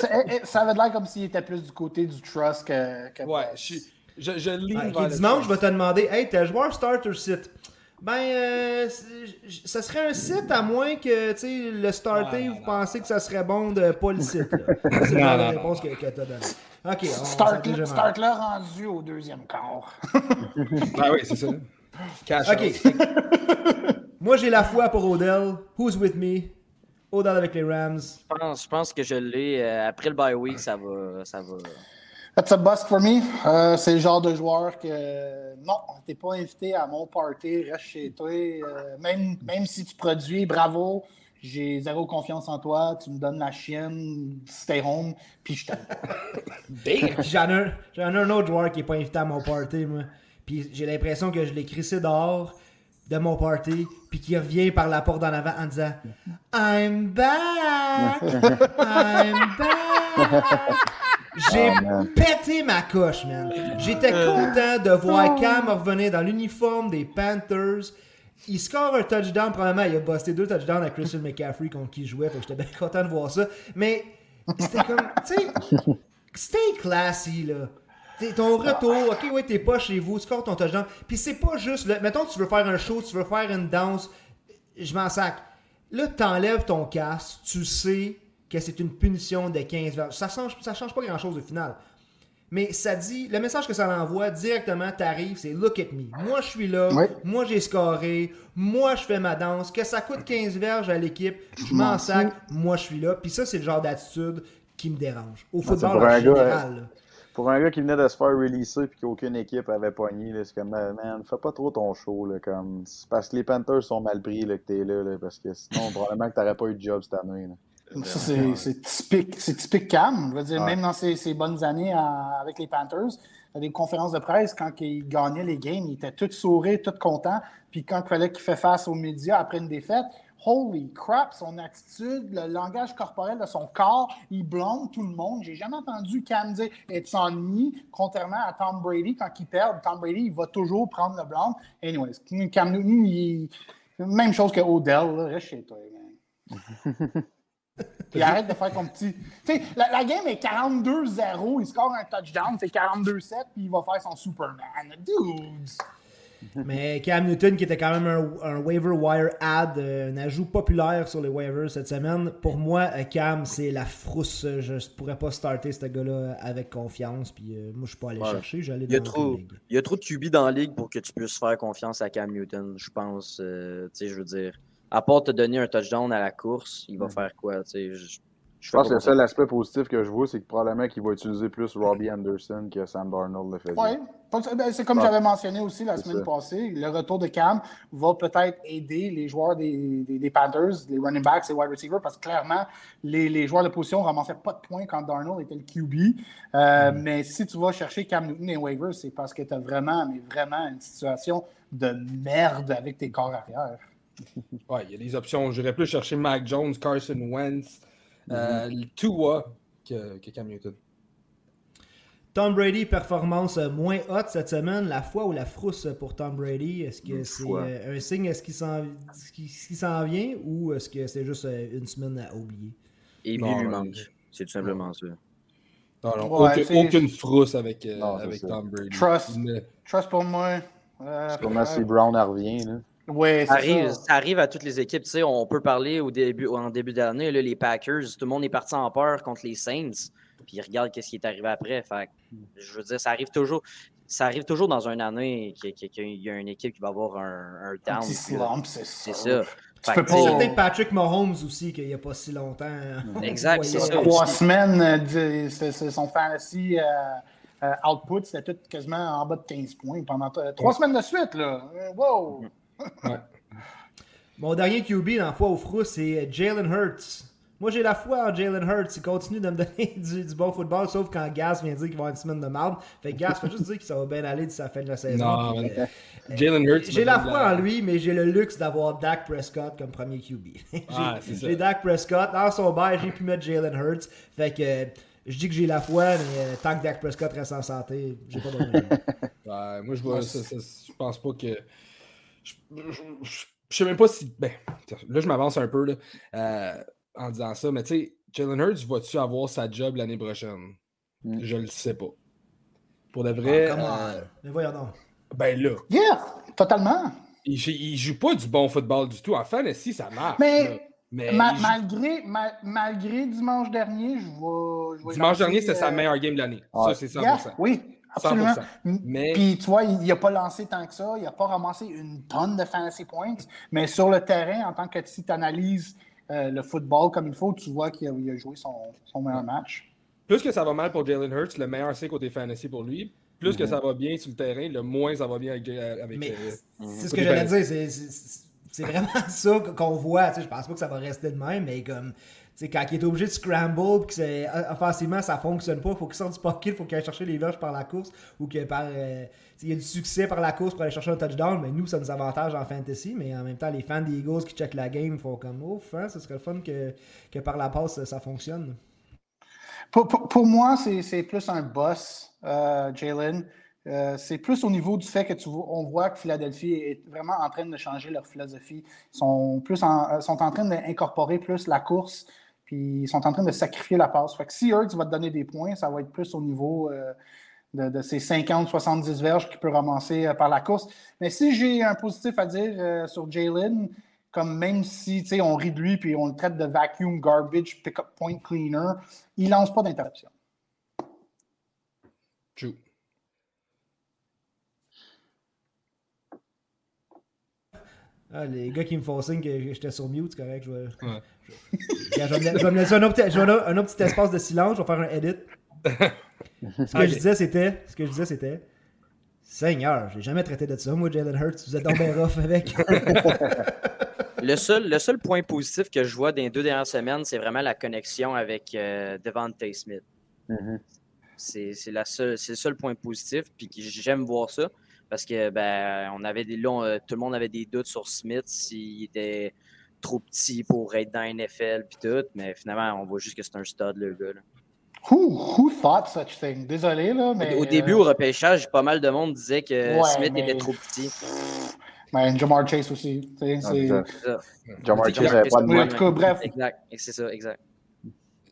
Ça, eh, eh, ça avait l'air comme s'il était plus du côté du trust que. que Ouais, je, suis- je, je lis dimanche, je vais te demander Hey, t'es joueur starter site. Ben, euh, ça serait un site à moins que tu sais, le starter, vous non. pensez que ça serait bon de pas le site. C'est Non, la non, réponse que, que t'as donnée. Ok, on Start, start rendu au deuxième quart. Ah oui, c'est ça. Cash Ok. Moi, j'ai la foi pour Odell. Who's with me? Odell avec les Rams. Je pense, je pense que je l'ai. euh, après le bye week, ça va. Ça va. That's a bust for me. Euh, c'est le genre de joueur que non, t'es pas invité à mon party, reste chez toi. Euh, même, même si tu produis, bravo. J'ai zéro confiance en toi. Tu me donnes la chienne, stay home, puis je t'aime. J'en ai, un- j'en ai un autre joueur qui est pas invité à mon party, moi. Puis j'ai l'impression que je l'ai crissé dehors de mon party, puis qui revient par la porte d'en avant en disant I'm back! I'm back! J'ai Oh, man. pété ma coche, man. J'étais content de voir Cam revenir dans l'uniforme des Panthers. Il score un touchdown, probablement, il a busté deux touchdowns à Christian McCaffrey contre qui il jouait, fait que j'étais bien content de voir ça. Mais c'était comme, tu sais, stay classy, là. T'es- ton retour, ok, ouais, t'es pas chez vous, score ton touchdown. Puis c'est pas juste, là, mettons, tu veux faire un show, tu veux faire une danse, je m'en sac. Là, t'enlèves ton casque, tu sais que c'est une punition de 15 verges. Ça change, ça change pas grand chose au final. Mais ça dit, le message que ça l'envoie directement, t'arrives, c'est look at me. Moi, je suis là. Moi, j'ai scoré. Moi, je fais ma danse. Que ça coûte 15 verges à l'équipe, je m'en sac. Moi, je suis là. Puis ça, c'est le genre d'attitude qui me dérange. Au football, pour en un gars, général. là. Pour un gars qui venait de se faire releaser puis qu'aucune équipe avait pogné, c'est comme, man, fais pas trop ton show. Là, comme... Parce que les Panthers sont mal pris là, que t'es là, là, parce que sinon, probablement que t'aurais pas eu de job cette année. Là. Ça, c'est- typique, c'est typique Cam. Je veux dire, Ouais. même dans ses, ses bonnes années à- avec les Panthers, à des conférences de presse, quand il gagnait les games, il était tout sourire, tout content. Puis quand il fallait qu'il fait face aux médias après une défaite, holy crap, son attitude, le langage corporel de son corps, il blâme tout le monde. J'ai jamais entendu Cam dire it's on me, contrairement à Tom Brady. Quand il perd, Tom Brady, il va toujours prendre le blâme. Anyways, Cam Newton, il... même chose que Odell, là, reste chez toi. man. Il arrête de faire ton petit. Tu sais, la, la game est 42-0, il score un touchdown, c'est 42-7, puis il va faire son Superman. Dudes! Mais Cam Newton, qui était quand même un, un waiver wire ad, euh, un ajout populaire sur les waivers cette semaine, pour moi, euh, Cam, c'est la frousse. Je ne pourrais pas starter ce gars-là avec confiance. Puis euh, moi, je suis pas allé Ouais. chercher. J'allais Il y, a dans trop, la ligue. il y a trop de QB dans la ligue pour que tu puisses faire confiance à Cam Newton, je pense. euh, tu sais, je veux dire, à part te donner un touchdown à la course, il va faire quoi? Je, je Je fais pense que le seul aspect positif que je vois, c'est que probablement qu'il va utiliser plus Robbie Anderson que Sam Darnold le faisait. Oui, ben, c'est comme Ouais. j'avais mentionné aussi la semaine ça. passée. Le retour de Cam va peut-être aider les joueurs des, des- des Panthers, les running backs et wide receivers, parce que clairement, les, les joueurs de position ne ramassaient pas de points quand Darnold était le QB. Euh, Mais si tu vas chercher Cam Newton et waivers, c'est parce que tu as vraiment, mais vraiment une situation de merde avec tes corps arrière. Ouais, il y a des options. J'irais plus chercher Mac Jones, Carson Wentz, euh, Tua que, que Cam Newton. Tom Brady, performance moins haute cette semaine. La foi ou la frousse pour Tom Brady? Est-ce que c'est euh, un signe Est-ce qu'il s'en vient ou est-ce que c'est juste euh, une semaine à oublier? Et Non, lui lui manque. C'est tout simplement ça. Non, non, Ouais, aucune, frousse avec, euh. Tom Brady. Trust. Mais- Trust pour moi. Euh, Comment si Brown en revient, là. Ça arrive, ça. ça arrive à toutes les équipes. Tu sais, on peut parler au début, en début d'année, là, les Packers, tout le monde est parti en peur contre les Saints. Puis regarde qu'est-ce qui est arrivé après. Fait je veux dire, ça arrive toujours. Ça arrive toujours dans une année qu'il y a une équipe qui va avoir un, un Un down. petit slump, c'est ça. C'est ça. Tu Fait peux pas- Patrick Mahomes aussi qu'il n'y a pas si longtemps. euh, on Exact, c'est ça. trois semaines, euh, c'est- son fantasy euh, euh, output, c'était tout quasiment en bas de 15 points pendant t- trois semaines de suite. Là. Euh, Mon dernier QB dans foi au frou, c'est Jalen Hurts. Moi, j'ai la foi en Jalen Hurts. Il continue de me donner du, du bon football, sauf quand Gas vient dire qu'il va avoir une semaine de marde. Fait que Gas, faut juste dire que ça va bien aller d'ici la fin de la saison. Non, puis, mais- euh, Jalen Hurts. J'ai la foi en lui, mais j'ai le luxe d'avoir Dak Prescott comme premier QB. J'ai- Ah, j'ai Dak Prescott. Dans son bail, j'ai pu mettre Jalen Hurts. Fait que euh, je dis que j'ai la foi, mais euh, tant que Dak Prescott reste en santé, j'ai pas. Ouais, moi, je vois ça, ça- Je pense pas que. Je, sais même pas si. Ben, là, je m'avance un peu là, euh, en disant ça, mais tu sais, Jalen Hurts, va-tu avoir sa job l'année prochaine? Mm. Je le sais pas. Pour de vrai. Ah, come euh, on. Mais voyons donc. ben là, Yeah, totalement. il, joue- il joue pas du bon football du tout. En fantasy, ça marche. Mais- là. Mais Ma- il joue- malgré, ma- malgré dimanche dernier, je vois. je dimanche dernier, c'était sa euh, meilleure game de l'année. Ouais. Ça, c'est 100%. yeah, oui, absolument. 100%. Mais- Puis tu vois, il n'a pas lancé tant que ça, il n'a pas ramassé une tonne de fantasy points, mais sur le terrain, en tant que si tu analyses euh, le football comme il faut, tu vois qu'il a, joué son, son meilleur match. Plus que ça va mal pour Jalen Hurts, le meilleur c'est côté fantasy pour lui. Plus que ça va bien sur le terrain, le moins ça va bien avec. euh, avec, Mais euh, c'est ce que j'allais dire. c'est- c'est- C'est vraiment ça qu'on voit. Tu sais, je pense pas que ça va rester de même, mais comme. Sais, quand il est obligé de scramble, que c'est- offensivement ça fonctionne pas, faut qu'il sorte du pocket, faut qu'il aille chercher les verges par la course, ou que par. euh, y a du succès par la course pour aller chercher un touchdown, mais nous, ça nous avantage en fantasy, mais en même temps, les fans des Eagles qui checkent la game font comme ouf, hein, ce serait le fun que, que par la passe ça fonctionne. Pour, pour- moi, c'est c'est plus un boss, euh, Jalen. Euh, c'est plus au niveau du fait que tu on voit que Philadelphie est vraiment en train de changer leur philosophie. Ils sont, plus en, euh, sont en train d'incorporer plus la course, puis ils sont en train de sacrifier la passe. Fait que si Hurts va te donner des points, ça va être plus au niveau euh, de, ces 50-70 verges qu'il peut ramasser euh, par la course. Mais si j'ai un positif à dire euh, sur Jalen, comme même si on rit de lui puis on le traite de vacuum garbage pick-up point cleaner, il lance pas d'interruption. Ah, les gars qui me font signe que j'étais sur mute, c'est correct. Je vais, Ouais. je, je vais me, je vais me laisser un autre, je vais un autre petit espace de silence, je vais faire un edit. Ce que je disais, c'était. Ce que je disais, c'était. Seigneur, j'ai jamais traité de ça, moi, Jalen Hurts. Vous êtes donc bien rough avec. Le seul, le seul point positif que je vois dans les deux dernières semaines, c'est vraiment la connexion avec euh, Devante Smith. Mhm. C'est c'est la seule- c'est le seul point positif. Puis que j'aime voir ça. Parce que ben, on avait des, là, on- tout le monde avait des doutes sur Smith s'il était trop petit pour être dans NFL puis tout. Mais finalement, on voit juste que c'est un stud, le gars. là. Who, who thought such thing? Désolé, là, mais. Au début, euh, au repêchage, pas mal de monde disait que Ouais, Smith mais- était trop petit. ben, Jamar Chase aussi. Ah, c'est- ça. Jamar Chase n'avait pas de en tout cas, bref. Exact. C'est ça, exact.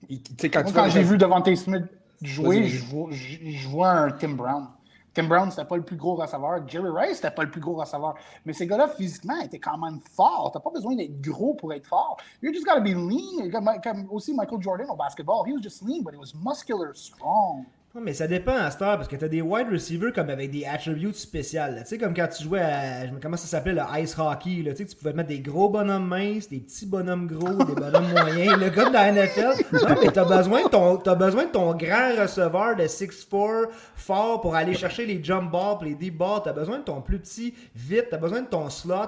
Il- quand Moi, j'ai vu Devante Smith jouer, Vas-y, vas-y. je vois, je- je vois un Tim Brown. Tim Brown, c'était pas le plus gros receveur. Jerry Rice, c'était pas le plus gros receveur. Mais ces gars-là, physiquement, étaient quand même forts. T'as pas besoin d'être gros pour être fort. You just gotta be lean. Comme, aussi Michael Jordan au basketball. He was just lean, but he was muscular, strong. Non, mais ça dépend à cette heure, parce que t'as des wide receivers comme avec des attributes spéciales. Tu sais, comme quand tu jouais à. Comment ça s'appelait, le ice hockey. Là. Tu pouvais mettre des gros bonhommes minces, des petits bonhommes gros, des bonhommes moyens. Le gars de la NFL. Non, mais t'as besoin, de ton, besoin de ton grand receveur de 6'4 fort pour aller chercher les jump balls les deep balls. T'as besoin de ton plus petit vite. T'as besoin de ton slot.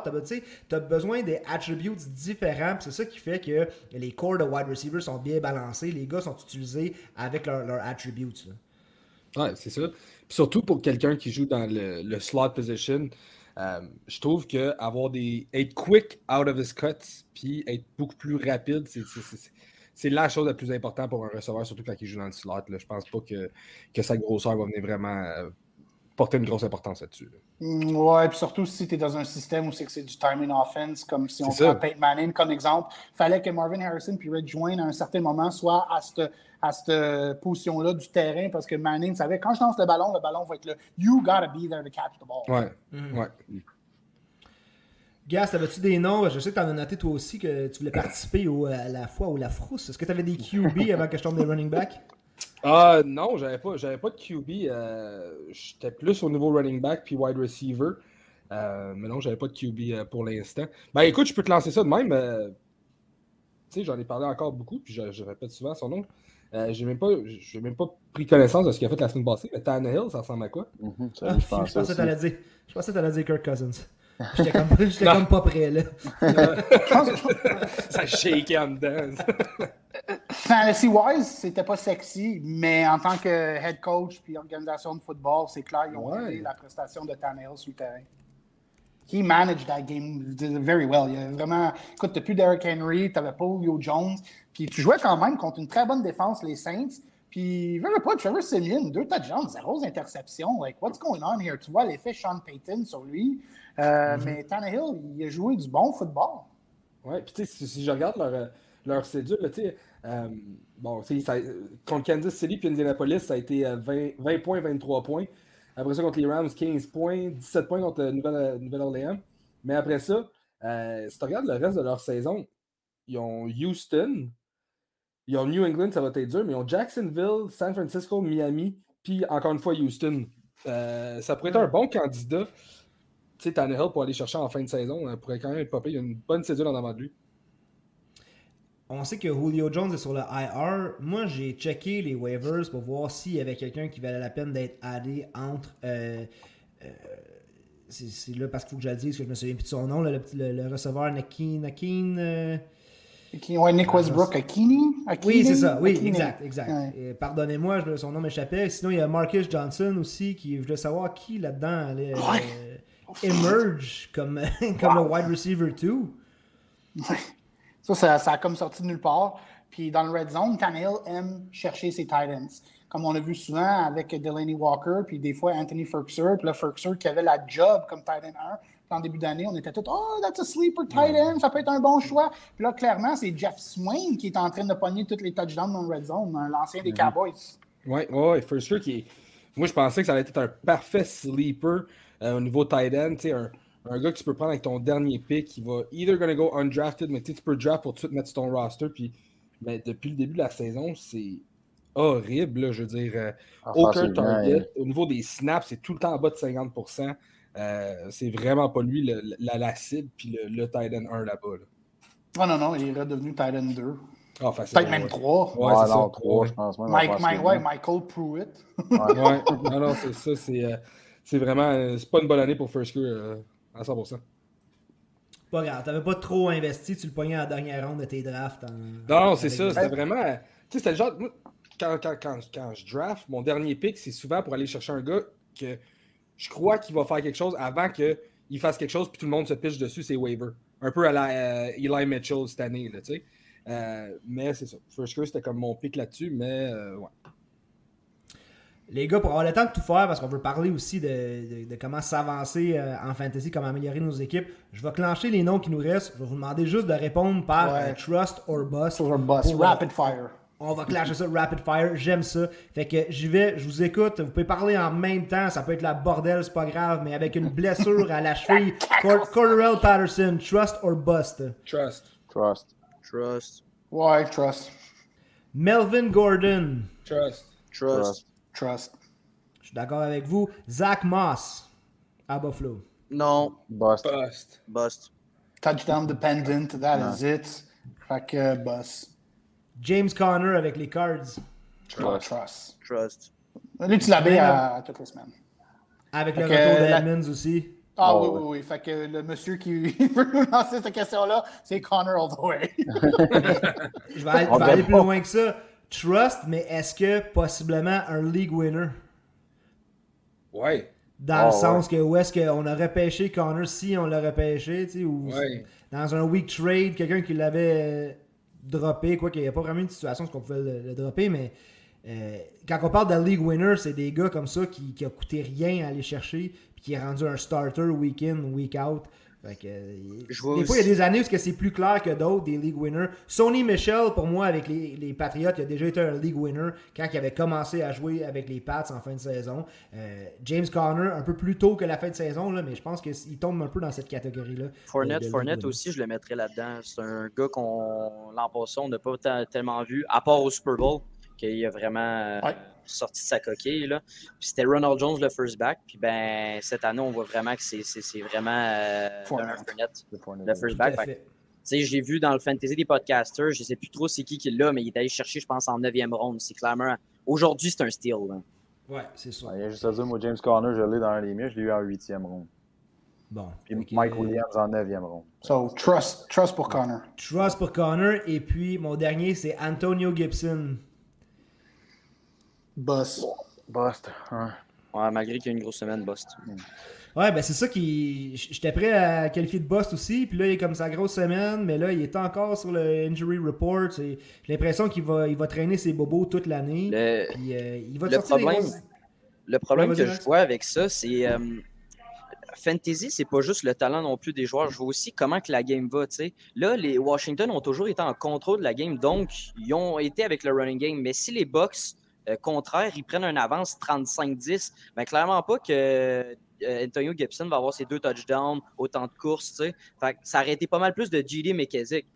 T'as, besoin des attributes différents. c'est ça qui fait que les corps de wide receivers sont bien balancés. Les gars sont utilisés avec leurs leurs attributes. là. Ouais, c'est ça. Puis surtout pour quelqu'un qui joue dans le, slot position, euh, je trouve que avoir des être quick out of his cuts puis être beaucoup plus rapide, c'est la chose la plus importante pour un receveur, surtout quand il joue dans le slot. Là. Je pense pas que, que sa grosseur va venir vraiment euh, porter une grosse importance là-dessus. là. Mm, Ouais, puis surtout si tu es dans un système où c'est que c'est du timing offense, comme si on prend. Peyton Manning comme exemple, fallait que Marvin Harrison puis Red Joyne à un certain moment soient à cette, à cette position-là du terrain parce que Manning savait quand je lance le ballon, le ballon va être là. You gotta be there to catch the ball. Ouais, Mhm. ouais. Gas, t'avais-tu des noms? Je sais que t'en as noté toi aussi que tu voulais participer au, à la fois ou la frousse. Est-ce que t'avais des QB avant que je tombe des running back? Ah non, j'avais pas, j'avais pas de QB. euh, J'étais plus au niveau running back puis wide receiver. Euh, mais non, j'avais pas de QB euh, pour l'instant. Ben écoute, je peux te lancer ça de même. euh, tu sais, j'en ai parlé encore beaucoup, puis je, je répète souvent son nom. Euh, j'ai même pas, j'ai même pas pris connaissance de ce qu'il a fait la semaine passée. Mais Tannehill, ça ressemble à quoi? Mhm, ça, Ah, je je pensais que t'allais dire. Je pensais que t'allais dire Kirk Cousins. J'étais comme, j'étais comme pas prêt, là. Je pense que- je- Ça shake en dedans. Fantasy-wise, c'était pas sexy, mais en tant que head coach puis organisation de football, c'est clair, ils ont Ouais. la prestation de Tannehill sur le terrain. He managed that game very well. Il a vraiment. Écoute, t'as plus Derrick Henry, t'avais pas Julio Jones, puis tu jouais quand même contre une très bonne défense, les Saints. Puis, veux pas, Trevor Simeon, deux touchdowns, zéro interception. Like, what's going on here? Tu vois l'effet Sean Payton sur lui. Euh, Mais Tannehill, il a joué du bon football. Ouais, puis tu sais, si, si je regarde leur, euh, leur cédule, là, tu sais, euh, bon, contre Kansas City puis Indianapolis, ça a été euh, 20, 20 points, 23 points. Après ça, contre les Rams, 15 points, 17 points contre euh, Nouvelle- Nouvelle-Orléans. Mais après ça, euh, si tu regardes le reste de leur saison, ils ont Houston, ils ont New England, ça va être dur, mais ils ont Jacksonville, San Francisco, Miami, puis encore une fois Houston. Euh, ça pourrait être un bon candidat. Tu sais, Tannehill pour aller chercher en fin de saison, euh, pourrait quand même être popé. Il y a une bonne cédule en avant de lui. On sait que Julio Jones est sur le IR. Moi, j'ai checké les waivers pour voir s'il y avait quelqu'un qui valait la peine d'être addé entre. euh, euh, c'est là parce qu'il faut que je le dise, que je me souviens plus de son nom, là, le, petit- le- le receveur Nakin. Nakin euh, ouais, Nick Westbrook, Akini? Oui, c'est ça, oui, Akini. exact, exact. Ouais. Pardonnez-moi, son nom m'échappait. Sinon, il y a Marcus Johnson aussi, qui je voulais savoir qui là-dedans allait euh, Ouais. emerge comme, comme Wow. le wide receiver 2. Ça, ça, ça a comme sorti de nulle part. Puis dans le red zone, Tannehill aime chercher ses tight ends. Comme on a vu souvent avec Delaney Walker, puis des fois Anthony Ferguson. Puis là, Ferguson qui avait la job comme tight end 1. Puis en début d'année, on était tous Oh, that's a sleeper tight end, ça peut être un bon choix. Puis là, clairement, c'est Jeff Swain qui est en train de pogner tous les touchdowns dans le red zone, l'ancien des Cowboys. Oui, ouais, First Year qui est. Moi, je pensais que ça allait être un parfait sleeper euh, au niveau tight end. Tu sais, un, un gars que tu peux prendre avec ton dernier pick qui va either gonna go undrafted, mais tu peux draft pour tout de suite mettre sur ton roster. Puis, mais depuis le début de la saison, c'est horrible. là, je veux dire, euh, aucun Offensivement, target. Au niveau des snaps, c'est tout le temps en bas de 50%. Euh, c'est vraiment pas lui le- la, la cible, puis le, end 1 là-bas. Là. Oh non, non, il est redevenu tight end 2. Ah, Peut-être même ouais. 3. Ouais, ah c'est non, ça. trois, Ouais. je pense même. Mike, offensivement. Mike, ouais, Michael Pruitt. Ouais, non, non, c'est ça. C'est euh, c'est vraiment. c'est pas une bonne année pour First Year euh, à 100%. Pas grave, t'avais pas trop investi, tu le pognais à la dernière ronde de tes drafts. en- Non, c'est ça. C'était vraiment. Tu sais, c'était le genre. moi, Quand, quand, quand, quand je draft, mon dernier pick, c'est souvent pour aller chercher un gars que je crois qu'il va faire quelque chose avant qu'il fasse quelque chose, puis tout le monde se pitche dessus, c'est waiver. Un peu à la euh, Eli Mitchell cette année, là, tu sais. Euh, mais c'est ça. First Year, c'était comme mon pick là-dessus, mais euh, ouais. Les gars, pour avoir le temps de tout faire, parce qu'on veut parler aussi de, de- de comment s'avancer euh, en fantasy, comment améliorer nos équipes, je vais clencher les noms qui nous restent. Je vais vous demander juste de répondre par Ouais. euh, Trust or Bust. Un boss. Pour, euh, Rapid fire. On va clasher ça rapid fire, j'aime ça. Fait que j'y vais, je vous écoute, vous pouvez parler en même temps, ça peut être la bordel, c'est pas grave, mais avec une blessure à la cheville. Cor- Cordarrelle Patterson, trust or bust? Trust. Trust. Trust. Ouais, trust. Melvin Gordon, Trust. Trust. Trust. Je suis d'accord avec vous. Zach Moss, à Buffalo. Non. Bust. Bust. Bust. Touchdown dependent, that is it. Fait que boss. James Conner avec les Cards, trust. Trust. Lui, tu l'avais Mais à, à toutes les semaines. avec Fait le retour de la- aussi. Ah Oh, oui, oui, oui. Fait que le monsieur qui veut nous lancer cette question-là, c'est Connor all the way. Je vais aller, je vais aller plus loin que ça. Trust, mais est-ce que possiblement un league winner? Ouais. Dans Ah, le sens que où est-ce qu'on aurait pêché Connor si on l'aurait pêché, tu sais, ou Ouais. dans un week trade, quelqu'un qui l'avait euh, droppé, quoi qu'il n'y a pas vraiment une situation où on pouvait le, le dropper, mais euh, quand on parle de league winner, c'est des gars comme ça qui, qui a coûté rien à aller chercher, puis qui est rendu un starter week in, week out. Fait que, Je vois des fois, il y a des années où c'est plus clair que d'autres, des league winners. Sony Michel, pour moi, avec les, les Patriots, il a déjà été un league winner quand il avait commencé à jouer avec les Pats en fin de saison. Euh, James Conner, un peu plus tôt que la fin de saison, là, mais je pense qu'il tombe un peu dans cette catégorie-là. Fournette, de- de league Fournette aussi, je le mettrais là-dedans. C'est un gars qu'on, l'an passé, on n'a pas te- tellement vu, à part au Super Bowl, qu'il a vraiment euh, Ouais. Sorti de sa coquille. Là. Puis c'était Ronald Jones, le first back. Puis ben, cette année, on voit vraiment que c'est, c'est, c'est vraiment euh, Fournette. Leonard Fournette, Le first back. L'ai vu dans le fantasy des podcasters. Je sais plus trop c'est qui qui l'a, mais il est allé chercher, je pense, en 9e ronde. C'est clairement. Aujourd'hui, c'est un steal. là. Ouais, c'est ça. Ouais, Il y a juste à dire, moi, James Conner, je l'ai dans un des miens, je l'ai eu en huitième ronde. Bon. Puis Mike Williams en 9e ronde. So, trust, trust pour Connor. Trust pour Connor. Et puis, mon dernier, c'est Antonio Gibson. Boss. Bust. hein. Ouais, malgré qu'il y a une grosse semaine, Bust. Ouais, ben c'est ça qui. J'étais prêt à qualifier de Bust aussi. Puis là, il est comme sa grosse semaine. Mais là, il est encore sur le injury report. C'est- J'ai l'impression qu'il va, il va traîner ses bobos toute l'année. Le, Puis euh, il va te le sortir problème, grosses- le problème Ouais, que je vois avec ça, c'est. euh, Fantasy, c'est pas juste le talent non plus des joueurs. Je vois aussi comment que la game va. tu sais. Là, les Washington ont toujours été en contrôle de la game, donc ils ont été avec le running game. Mais si les Bucks, contraire, ils prennent un avance 35-10, ben clairement pas que euh, Antonio Gibson va avoir ses deux touchdowns, autant de courses. ça aurait été pas mal plus de GD McKessick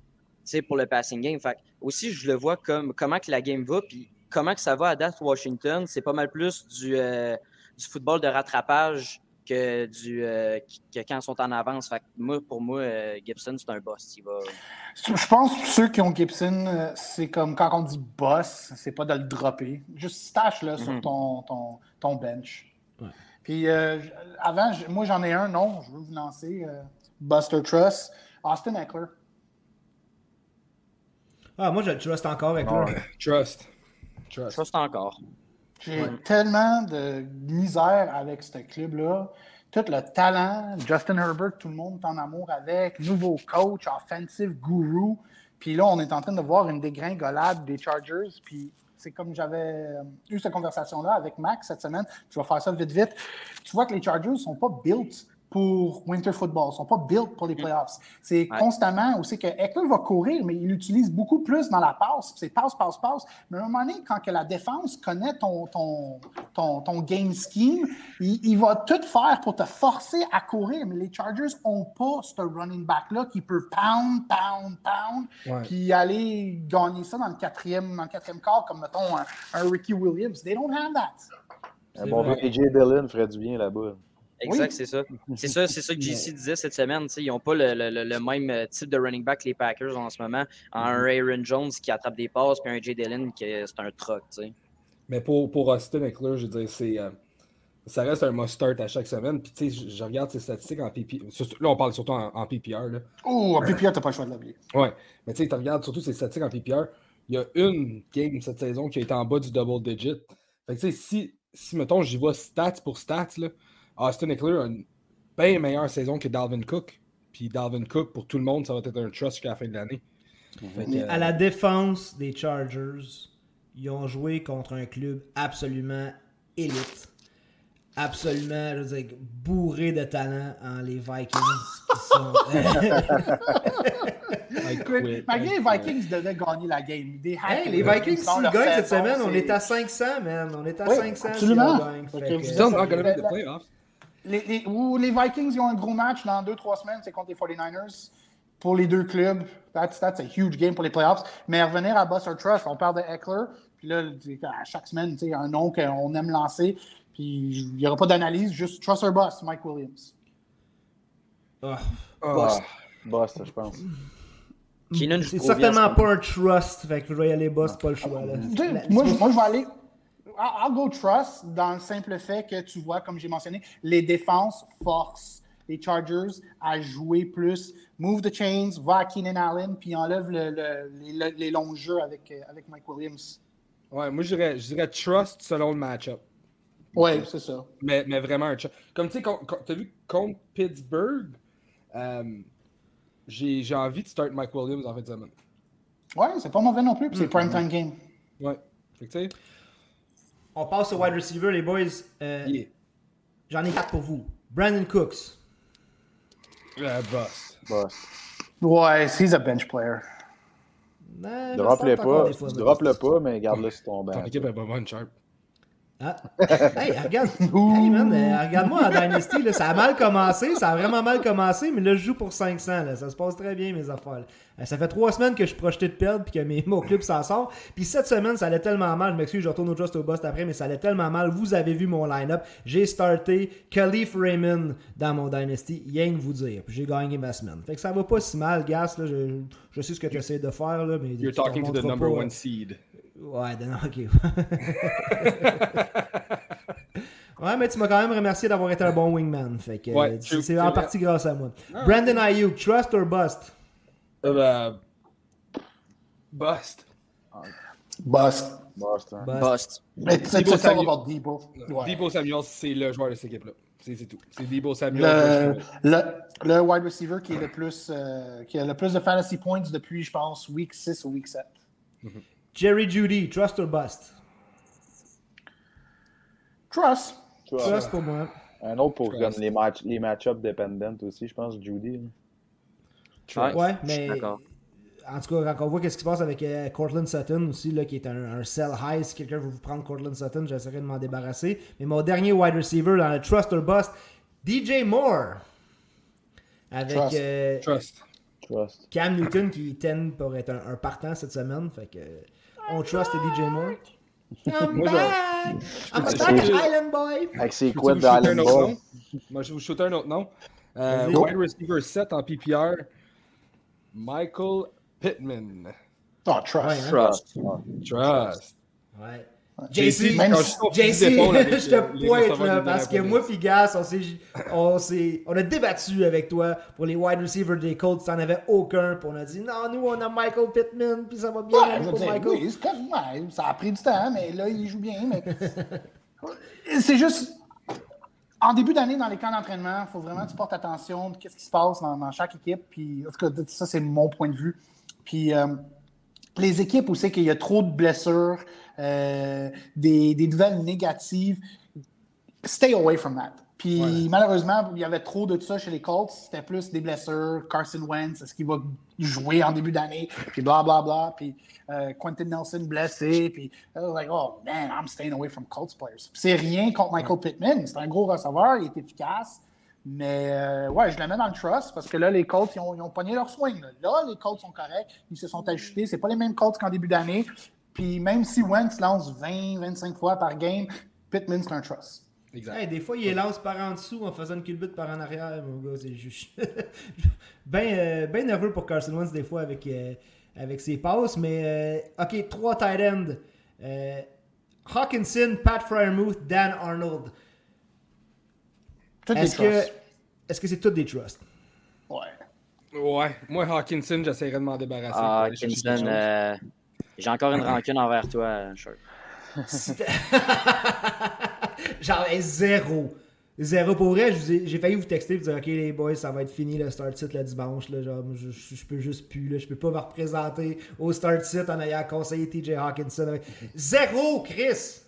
pour le passing game. Aussi, je le vois comme comment que la game va, puis comment que ça va à date Washington. C'est pas mal plus du, euh, du football de rattrapage que, du, euh, que quand ils sont en avance. Fait que moi, pour moi, euh, Gibson, c'est un boss. Il va... Je pense que ceux qui ont Gibson, euh, c'est comme quand on dit boss, c'est pas de le dropper. Juste stash-le sur Mhm. ton, ton, ton bench. Ouais. Puis euh, avant, moi j'en ai un, non, je veux vous lancer. euh, Buster Truss, Austin Eckler. Ah, moi, je le trust encore avec lui. ouais. Trust. Trust. Trust encore. J'ai Ouais. tellement de misère avec ce club-là. Tout le talent, Justin Herbert, tout le monde est en amour avec, nouveau coach, offensive guru. Puis là, on est en train de voir une dégringolade des Chargers. Puis c'est comme j'avais euh, eu cette conversation-là avec Max cette semaine. Je vais faire ça vite, vite. Tu vois que les Chargers ne sont pas built pour winter football, ne sont pas built pour les playoffs. C'est Ouais. constamment aussi que Eckler va courir, mais il l'utilise beaucoup plus dans la passe. C'est passe, passe, passe. Mais à un moment donné, quand que la défense connaît ton, ton, ton, ton game scheme, il, il va tout faire pour te forcer à courir. Mais les Chargers n'ont pas ce running back-là qui peut pound, pound, pound, Ouais. puis aller gagner ça dans le quatrième, dans le quatrième quart, comme mettons un, un Ricky Williams. They don't have that. Un bon AJ Dillon ferait du bien là-bas. Exact, Oui. c'est ça. C'est ça, c'est ça que JC disait cette semaine. tu sais, Ils n'ont pas le, le- le- le même euh, type de running back que les Packers en ce moment. Un Aaron Jones qui attrape des passes, puis un Jay Dillon qui est- c'est un truck. tu sais. Mais pour, pour Austin Eckler, je veux dire, c'est. euh, ça reste un must-start à chaque semaine. Puis, tu sais, je, je regarde ses statistiques en PPR. Là, on parle surtout en, en PPR. Là. Oh, en PPR, t'as pas le choix de l'oublier. Ouais. Mais tu sais, tu regardes surtout ses statistiques en PPR. Il y a une game cette saison qui a été en bas du double digit. Fait que, tu sais, si, si, mettons, j'y vais stats pour stats, là, Austin Eckler a une bien meilleure saison que Dalvin Cook. Puis Dalvin Cook, pour tout le monde, ça va être un trust jusqu'à la fin de l'année. Mais euh, à la défense des Chargers, ils ont joué contre un club absolument élite. Absolument, je veux dire, bourré de talent en les Vikings qui sont. Malgré les. Vikings devaient gagner la game. Hey, les Vikings, Ils sont s'ils gagnent cette semaine, on est à 500, man. On est à Oui, 500 absolument. si on gagne. Fait que Les, les- ou les Vikings ils ont un gros match dans 2-3 semaines, c'est contre les 49ers. Pour les deux clubs, that's, that's a huge game pour les playoffs. Mais revenir à Buster Trust, on parle de Eckler. Puis là, à chaque semaine, tu sais, il y a un nom qu'on aime lancer. Puis il n'y aura pas d'analyse, juste Trust or Bust, Mike Williams. Ah. Ah, Bust, je pense. C'est certainement ce pas un trust, fait que je vais y aller boss, pas le choix. Là. Moi, je- moi, je vais aller. I'll go trust dans le simple fait que tu vois, comme j'ai mentionné, les défenses forcent les Chargers à jouer plus. Move the chains, va à Keenan Allen, puis enlève le- le- les, les longs jeux avec, euh, avec Mike Williams. Ouais, moi, je dirais, je dirais trust selon le match-up. Oui, c'est ça. Mais, mais vraiment un trust. Comme tu sais, t'as vu contre Pittsburgh, euh, j'ai envie de start Mike Williams en fin de semaine. Ouais, c'est pas mauvais non plus, puis c'est prime time game. Ouais. Fait que tu sais, On passe au wide receiver, les boys. Euh, yeah. J'en ai quatre pour vous. Brandon Cooks. Euh, boss. Bust. Ouais, he's a bench player. Non, Drop-le pas. Drop-le pas, mais garde-le sur ton Ton banc. équipe est pas bonne, Sharp. Ah. Hey, regarde. hey, man, euh, regarde-moi en Dynasty. Là, ça a mal commencé. Ça a vraiment mal commencé. Mais là, je joue pour 500. Là. Ça se passe très bien, mes affaires. là. Euh, Ça fait trois semaines que je suis projeté de perdre. Puis que mes, mon club s'en sort. Puis cette semaine, ça allait tellement mal. Je m'excuse, je retourne au Just au Bust après. Mais ça allait tellement mal. Vous avez vu mon line-up. J'ai starté Khalif Raymond dans mon Dynasty. Rien que vous dire. Puis j'ai gagné ma semaine. Fait que ça va pas si mal, Gas. Là. Je, je sais ce que tu essaies de faire. Là, mais You're talking to the number pas, one seed. Ouais, non, ok. Ouais, mais tu m'as quand même remercié d'avoir été un bon wingman. Fait que Ouais, c'est c'est en partie grâce à moi. Ah. Brandon Ayuk, trust or bust? Euh, ben, Bust. Bust. Bust. Bust. It's, Debo Samuel. Ouais. Debo Samuel, c'est le joueur de cette équipe-là. C'est c'est tout. C'est Debo Le, Samuel. le, le wide receiver qui, est le plus, euh, qui a le plus de fantasy points depuis, je pense, week 6 ou week 7. Jerry Judy, trust or bust? Trust. Vois, Trust pour moi. Un autre pour Trust. comme les match les match-up dependent aussi, je pense, Judy. là. Trust. Ouais, mais d'accord. en tout cas, quand on voit qu'est-ce qui se passe avec euh, Cortland Sutton aussi, là, qui est un, un sell high, si quelqu'un veut vous prendre Cortland Sutton, j'essaierai de m'en débarrasser. Mais mon dernier wide receiver dans le trust or bust, DJ Moore. Avec Trust. euh, Trust. Trust. Cam Newton qui tend pour être un, un partant cette semaine. Fait que on trust DJ Moore? I'm Moi, je- back! I'm back, je- Island Boy! Avec ses couettes d'Island Boy. Moi, je vais vous shooter un autre nom. Euh, wide receiver 7 en PPR. Michael Pittman. Oh, trust. Trust. Trust. Ouais. JC, même si- je JC, te pointe là, parce que moi puis Gas, on, s'est- on, a débattu avec toi pour les wide receivers des Colts, t'en avais aucun, puis on a dit non, nous on a Michael Pittman, puis ça va bien Ouais, pour Michael. oui, ouais, ça a pris du temps, mais là, il joue bien. Mais... c'est juste, en début d'année, dans les camps d'entraînement, il faut vraiment que tu portes attention de ce qui se passe dans, dans chaque équipe. Puis, en tout cas, ça, c'est mon point de vue. Puis, euh, les équipes où c'est qu'il y a trop de blessures, euh, des, des nouvelles négatives, stay away from that. Puis malheureusement, il y avait trop de ça chez les Colts. C'était plus des blessures. Carson Wentz, est-ce qu'il va jouer en début d'année? Puis blablabla. Bla, bla. Puis euh, Quentin Nelson blessé. Puis like, oh man, I'm staying away from Colts players. C'est rien contre Michael Pittman. C'est un gros receveur. Il est efficace. Mais euh, ouais, je le mets dans le trust parce que là, les Colts, ils ont, ils ont pogné leur swing. Là. Là, les Colts sont corrects. Ils se sont ajustés. C'est pas les mêmes Colts qu'en début d'année. Puis même si Wentz lance 20, 25 fois par game, Pittman, c'est un trust. Exact. Hey, des fois, il les lance par en dessous en faisant une culbute par en arrière, mon gars. C'est juste. ben, euh, ben nerveux pour Carson Wentz, des fois, avec, euh, avec ses passes. Mais, euh, ok, trois tight ends. Euh, Hawkinson, Pat Fryermuth, Dan Arnold. Est-ce que trusts. est-ce que c'est tous des trusts? Ouais. Ouais. Moi, Hawkinson, j'essaierais de m'en débarrasser. Ah, aller euh, j'ai encore une rancune envers toi, Shirt. C'était- Genre, zéro. Zéro. Pour vrai, j'ai failli vous texter et vous dire Ok, les boys, ça va être fini le start sit le dimanche. Là, genre, je, je, je peux juste plus. Là, je peux pas me représenter au start sit en ayant conseillé TJ Hawkinson. avec- Zéro, Chris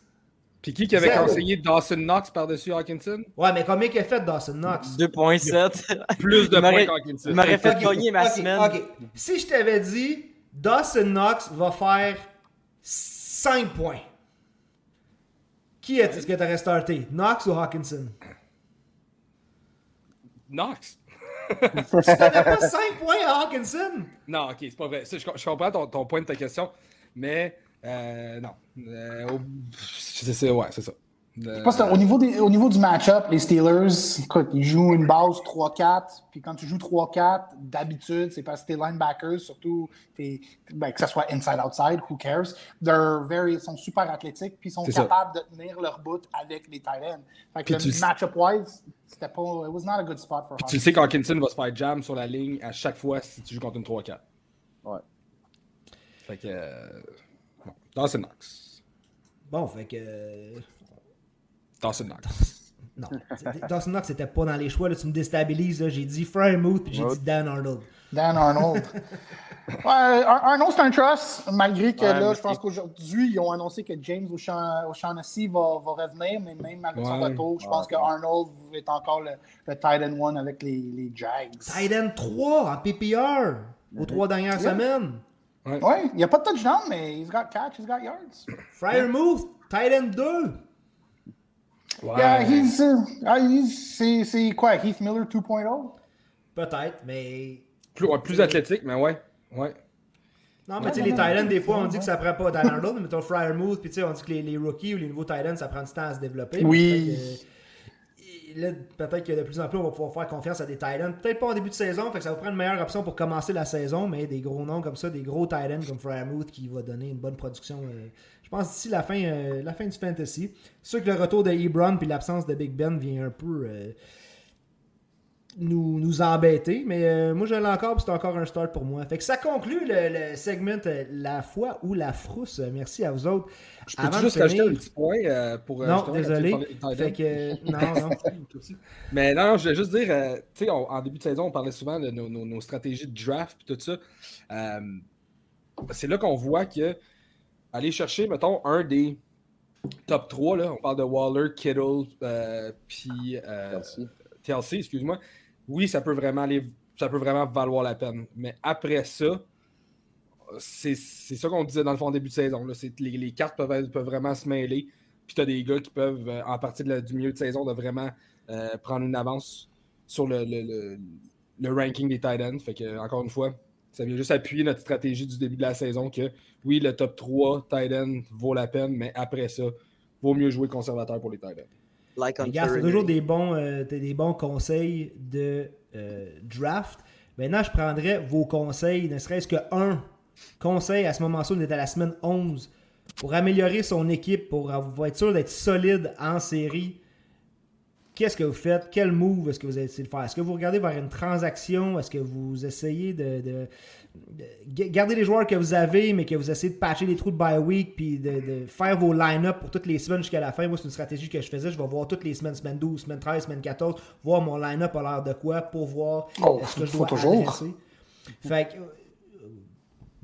Puis qui qui avait Zéro. conseillé Dawson Knox par-dessus Hawkinson? Ouais, mais combien qu'il a fait Dawson Knox? 2.7. Plus de points qu'Hawkinson. il m'aurait fait gagner ma semaine. Si je t'avais dit Dawson Knox va faire 5 points, qui est-ce que t'aurais starté? Knox ou Hawkinson? Knox. Tu pas 5 points à Hawkinson? Non, ok, c'est pas vrai. Je, je comprends ton, ton point de ta question, mais euh, non. Euh, c'est ouais, c'est ça. Euh, Je pense qu'au niveau, des- au niveau du match-up, les Steelers, écoute, ils jouent une base 3-4. Puis quand tu joues 3-4, d'habitude, c'est parce que tes linebackers, surtout tes- ben, que ce soit inside-outside, who cares, they're very, ils sont super athlétiques. Puis ils sont C'est ça. capables de tenir leur bout avec les tight ends. Fait Puis que tu le match-up-wise, c'était pas. It was not a good spot for tu Hawkins. sais qu'Hawkinson va se faire jam sur la ligne à chaque fois si tu joues contre une 3-4. Ouais. Fait que. Euh, non. Dawson Knox. Bon, fait que. Dawson Knox. Non. Dawson Knox c'était pas dans les choix. Là, tu me déstabilises. là. J'ai dit Fryermuth puis j'ai dit Dan Arnold. Dan Arnold. ouais, Ar- Arnold, c'est un trust, malgré que Ouais, là, je pense qu'aujourd'hui, ils ont annoncé que James O'Sha- O'Shaughnessy va, va revenir, mais même avec son Ouais. retour, je pense que Arnold est encore le, le tight end one avec les, les Jags. Tight end 3 en PPR aux trois dernières semaines. Ouais, il n'y a pas de touchdown, mais he's got catch, he's got yards. Fryermuth, tight end 2. Ouais. Yeah, he's, uh, ah, he's- c'est, c'est quoi, Heath Miller 2.0? Peut-être, mais. Plus, ouais, plus athlétique, mais ouais. Ouais. Non, mais Ouais, tu sais, les non, des fois, on dit que ça prend pas Dan Arnold, mais mettons Fryermuth, puis tu sais, on dit que les, les rookies ou les nouveaux tight ends, ça prend du temps à se développer. Oui. Que, là, peut-être que de plus en plus, on va pouvoir faire confiance à des Titans. Peut-être pas en début de saison, fait que ça va prendre une meilleure option pour commencer la saison, mais des gros noms comme ça, des gros Titans comme Fryermuth qui va donner une bonne production. euh, pense d'ici la fin, euh, la fin du fantasy. C'est sûr que le retour de Ebron puis l'absence de Big Ben vient un peu euh, nous, nous embêter, mais euh, moi je l'ai encore, puis c'est encore un start pour moi. Fait que ça conclut le, le segment La foi ou la frousse. Merci à vous autres. Je peux Avant juste rajouter un petit point pour. Non, désolé. Fait que, non, non. Mais non, je voulais juste dire, tu sais, en début de saison, on parlait souvent de nos, nos- nos stratégies de draft et tout ça. C'est là qu'on voit que aller chercher, mettons, un des top 3, là, on parle de Waller, Kittle, euh, puis euh. TLC, excuse-moi. Oui, ça peut vraiment aller, ça peut vraiment valoir la peine. Mais après ça, c'est ça qu'on disait dans le fond début de saison. Là. Les, les cartes peuvent, peuvent vraiment se mêler. Puis tu as des gars qui peuvent, euh, en partie de la- du milieu de saison, de vraiment euh, prendre une avance sur le, le- le- le ranking des Titans. Fait que, encore une fois, ça vient juste appuyer notre stratégie du début de la saison que oui, le top 3 Titan vaut la peine, mais après ça, vaut mieux jouer conservateur pour les. Like on Les gars, c'est toujours des bons, euh, des bons conseils de euh, draft. Maintenant, je prendrais vos conseils, ne serait-ce qu'un conseil à ce moment-là, on est à la semaine 11, pour améliorer son équipe, pour avoir- être sûr d'être solide en série. Qu'est-ce que vous faites? Quel move est-ce que vous essayez de faire? Est-ce que vous regardez vers une transaction? Est-ce que vous essayez de, de- de garder les joueurs que vous avez, mais que vous essayez de patcher les trous de bye week, puis de, de faire vos line-up pour toutes les semaines jusqu'à la fin? Moi, c'est une stratégie que je faisais. Je vais voir toutes les semaines, semaine 12, semaine 13, semaine 14, voir mon line-up a l'air de quoi pour voir Oh, est-ce que je dois toujours. adresser. Fait que,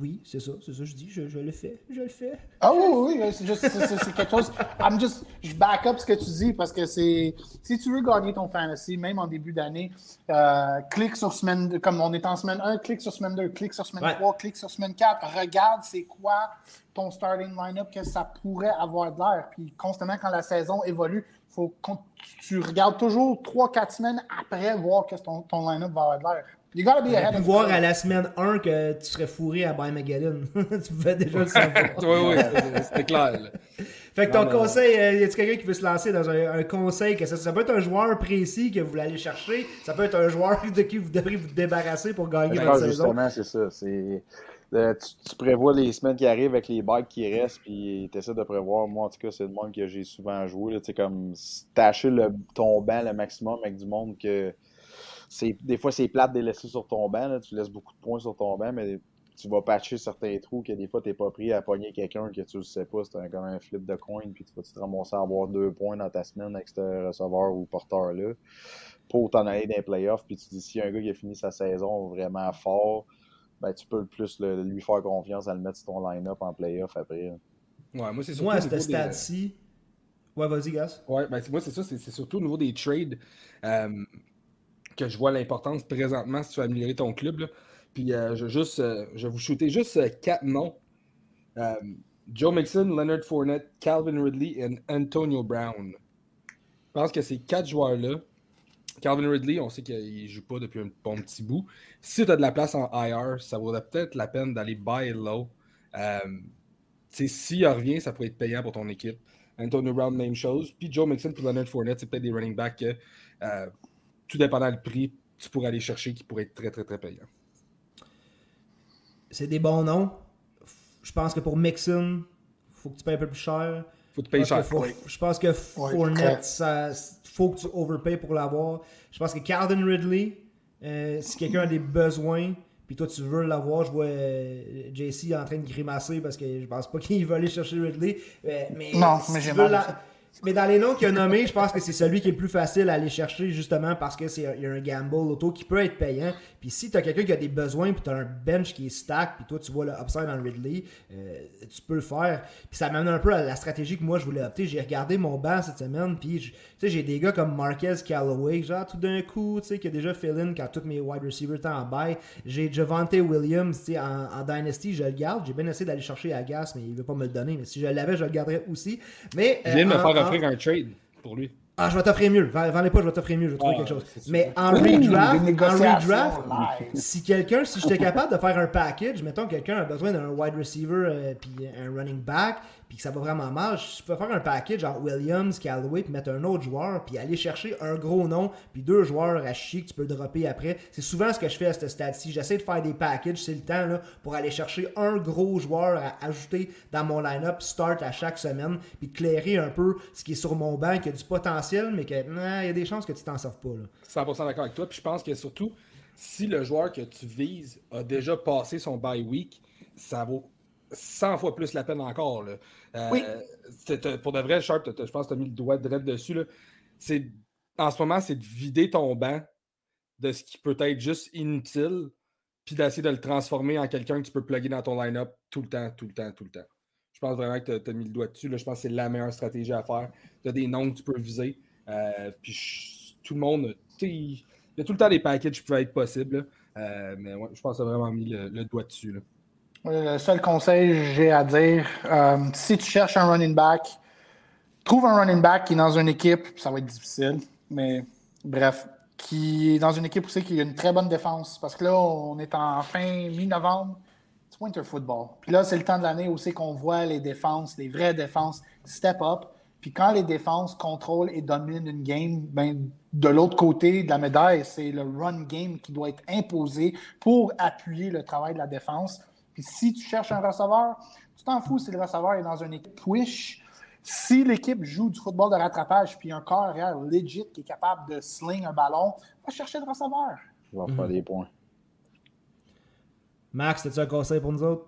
oui, c'est ça, c'est ça, je dis, je, je le fais, je le fais. Ah oui, oui, oui, c'est quelque chose. I'm just, je back up ce que tu dis parce que c'est. Si tu veux gagner ton fantasy, même en début d'année, euh, clique sur semaine, comme on est en semaine 1, clique sur semaine 2, clique sur semaine Ouais. 3, clique sur semaine 4. Regarde c'est quoi ton starting line-up, que ça pourrait avoir de l'air. Puis constamment, quand la saison évolue, faut tu regardes toujours 3-4 semaines après voir que ton, ton line-up va avoir de l'air. You gotta be J'aurais ahead pu of voir the à la semaine 1 que tu serais fourré à Magellan. tu pouvais déjà le savoir. Oui, oui, c'était- clair. là. Fait que ton Non, conseil, euh, y a-t-il quelqu'un qui veut se lancer dans un, un conseil que ça, ça peut être un joueur précis que vous voulez aller chercher, ça peut être un joueur de qui vous devrez vous débarrasser pour gagner Je votre saison? justement, c'est ça. C'est, euh, tu, tu prévois les semaines qui arrivent avec les bagues qui restent, puis tu essaies de prévoir. Moi, en tout cas, c'est le monde que j'ai souvent joué. Tu sais, comme tâcher le, ton banc le maximum avec du monde que. C'est Des fois, c'est plate de les laisser sur ton banc. là. Tu laisses beaucoup de points sur ton banc, mais tu vas patcher certains trous que des fois, tu n'es pas pris à pogner quelqu'un que tu ne sais pas. C'est un- comme un flip de coin, puis tu vas te ramasser à avoir deux points dans ta semaine avec ce receveur ou porteur-là pour t'en aller dans les playoffs. Puis tu dis, si un gars qui a fini sa saison vraiment fort, ben, tu peux le plus le- lui faire confiance à le mettre sur ton line-up en playoff après. Ouais, moi, c'est surtout Moi, à ce des- stade-ci. Ouais, vas-y, Gas. Ouais, ben, c'est- moi, c'est ça. C'est c'est surtout au niveau des trades euh, que je vois l'importance présentement si tu veux améliorer ton club. là. Puis euh, je, juste, euh, je vais vous shooter juste euh, quatre noms. Joe Mixon, Leonard Fournette, Calvin Ridley et Antonio Brown. Je pense que ces quatre joueurs-là, Calvin Ridley, on sait qu'il ne joue pas depuis un bon petit bout. Si tu as de la place en IR, ça vaudrait peut-être la peine d'aller buy low. Euh, S'il revient, ça pourrait être payant pour ton équipe. Antonio Brown, même chose. Puis Joe Mixon puis Leonard Fournette, c'est peut-être des running backs tout dépendant du prix, tu pourrais aller chercher qui pourraient être très, très, très payants. C'est des bons noms. Je pense que pour Mixon, faut que tu payes un peu plus cher. Faut que cher. faut- Oui. Je pense que Fournette, ça, faut que tu overpayes pour l'avoir. Je pense que Calvin Ridley, euh, si quelqu'un a des besoins, puis toi tu veux l'avoir, je vois euh, JC en train de grimacer parce que je pense pas qu'il va aller chercher Ridley. Euh, mais Non, si mais tu j'ai mal. Mais dans les noms qu'il a nommés, je pense que c'est celui qui est le plus facile à aller chercher justement parce que c'est il y a un gamble auto qui peut être payant. Puis si tu as quelqu'un qui a des besoins puis tu as un bench qui est stack puis toi tu vois le upside dans le Ridley, euh, tu peux le faire. Puis ça m'amène un peu à la stratégie que moi je voulais opter. J'ai regardé mon banc cette semaine puis tu sais j'ai des gars comme Marquez Callaway, genre tout d'un coup, tu sais qui a déjà fill in quand tous mes wide receivers étaient en bail. J'ai Javante Williams, tu sais en, en Dynasty, je le garde. J'ai bien essayé d'aller chercher à Gas mais il veut pas me le donner. Mais si je l'avais, je le garderais aussi. Mais euh, en- offrir un trade pour lui. ah, je vais t'offrir mieux. Vends-les pas, je vais t'offrir mieux. Je vais trouver Ah, quelque chose. Mais en redraft, en redraft, si quelqu'un, si j'étais capable de faire un package, mettons quelqu'un a besoin d'un wide receiver euh, puis un running back, puis que ça va vraiment mal, je peux faire un package genre Williams, Callaway, puis mettre un autre joueur, puis aller chercher un gros nom, puis deux joueurs à chier que tu peux dropper après. C'est souvent ce que je fais à ce stade-ci. J'essaie de faire des packages, c'est le temps là, pour aller chercher un gros joueur à ajouter dans mon line-up start à chaque semaine, puis clairer un peu ce qui est sur mon banc, qui a du potentiel, mais qu'il y a des chances que tu t'en serves pas. Là. 100% d'accord avec toi, puis je pense que surtout, si le joueur que tu vises a déjà passé son bye week, ça vaut 100 fois plus la peine encore. Là. Euh, Oui. Pour de vrai, Sharp, je pense que tu as mis le doigt direct dessus. C'est, en ce moment, c'est de vider ton banc de ce qui peut être juste inutile, puis d'essayer de le transformer en quelqu'un que tu peux plugger dans ton line-up tout le temps, tout le temps, tout le temps. Je pense vraiment que tu as, mis le doigt dessus. Là. Je pense que c'est la meilleure stratégie à faire. Tu as des noms que tu peux viser. euh, puis je- tout le monde, il y a tout le temps des packages qui peuvent être possibles. Euh, mais ouais, je pense que tu as vraiment mis le, le doigt dessus. là. Le seul conseil que j'ai à dire, euh, si tu cherches un running back, trouve un running back qui est dans une équipe, ça va être difficile, mais bref, qui est dans une équipe aussi qui a une très bonne défense. Parce que là, on est en fin mi-novembre, c'est winter football. Puis là, c'est le temps de l'année aussi qu'on voit les défenses, les vraies défenses, step up. Puis quand les défenses contrôlent et dominent une game, ben, de l'autre côté de la médaille, c'est le run game qui doit être imposé pour appuyer le travail de la défense. Puis si tu cherches un receveur, tu t'en fous si le receveur est dans une équipe wish. Si l'équipe joue du football de rattrapage puis un corps arrière legit qui est capable de sling un ballon, va chercher le receveur. Il va faire des points. Max, as-tu un conseil pour nous autres?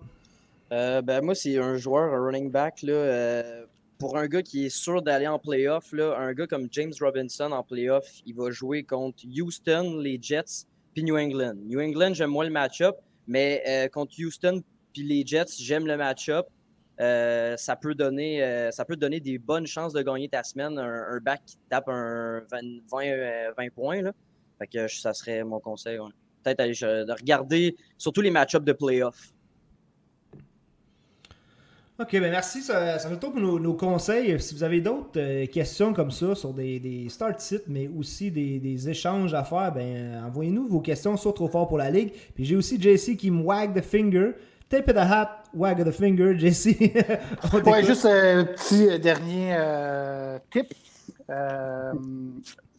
Euh, ben, moi, c'est un joueur, un running back. Là, euh, pour un gars qui est sûr d'aller en playoff, là, un gars comme James Robinson en playoff, il va jouer contre Houston, les Jets, puis New England. New England, j'aime moins le match-up, mais euh, contre Houston puis les Jets, j'aime le match-up. Euh, ça, peut donner, euh, ça peut donner des bonnes chances de gagner ta semaine. Un, back qui tape un 20, 20, euh, 20 points. Là. Fait que ça serait mon conseil. Peut-être de regarder surtout les match-ups de playoff. Ok, ben merci. Ça, ça fait pour nos, conseils. Si vous avez d'autres euh, questions comme ça sur des, start sites, mais aussi des, échanges à faire, ben euh, envoyez-nous vos questions sur Trop Fort pour la Ligue. Puis j'ai aussi JC qui me wag the finger. Tape a hat, wag the finger, JC. Ouais, juste un petit euh, dernier euh, tip. Euh,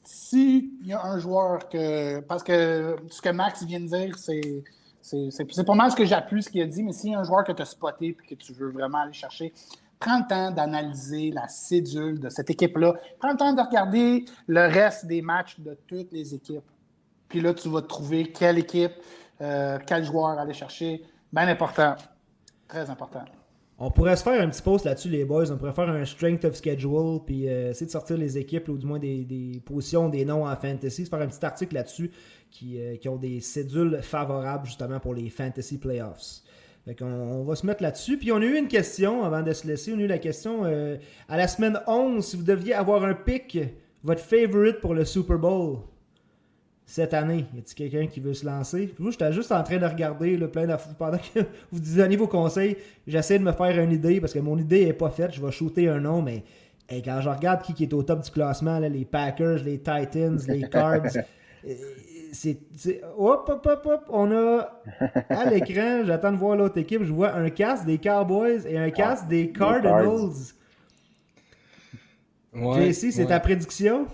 si il y a un joueur que. Parce que ce que Max vient de dire, c'est. C'est pas mal ce que j'appuie, ce qu'il a dit, mais s'il y a un joueur que tu as spoté et que tu veux vraiment aller chercher, prends le temps d'analyser la cédule de cette équipe-là. Prends le temps de regarder le reste des matchs de toutes les équipes. Puis là, tu vas trouver quelle équipe, euh, quel joueur aller chercher. Bien important. Très important. On pourrait se faire un petit post là-dessus, les boys. On pourrait faire un strength of schedule, puis euh, essayer de sortir les équipes, ou du moins des, positions, des noms en fantasy. Se faire un petit article là-dessus qui, euh, ont des cédules favorables justement pour les fantasy playoffs. Fait on va se mettre là-dessus. Puis on a eu une question avant de se laisser. On a eu la question euh, à la semaine 11, si vous deviez avoir un pick, votre favorite pour le Super Bowl cette année? Y a-t-il quelqu'un qui veut se lancer? Puis Moi, j'étais juste en train de regarder le plein d'affaires. Pendant que vous donnez vos conseils, j'essaie de me faire une idée parce que mon idée est pas faite. Je vais shooter un nom, mais hey, quand je regarde qui, qui est au top du classement, là, les Packers, les Titans, les Cards, euh, c'est. Hop, hop, hop, hop. On a à l'écran, j'attends de voir l'autre équipe. Je vois un casque des Cowboys et un casque des Cardinals. Ouais, JC, c'est ouais. ta prédiction?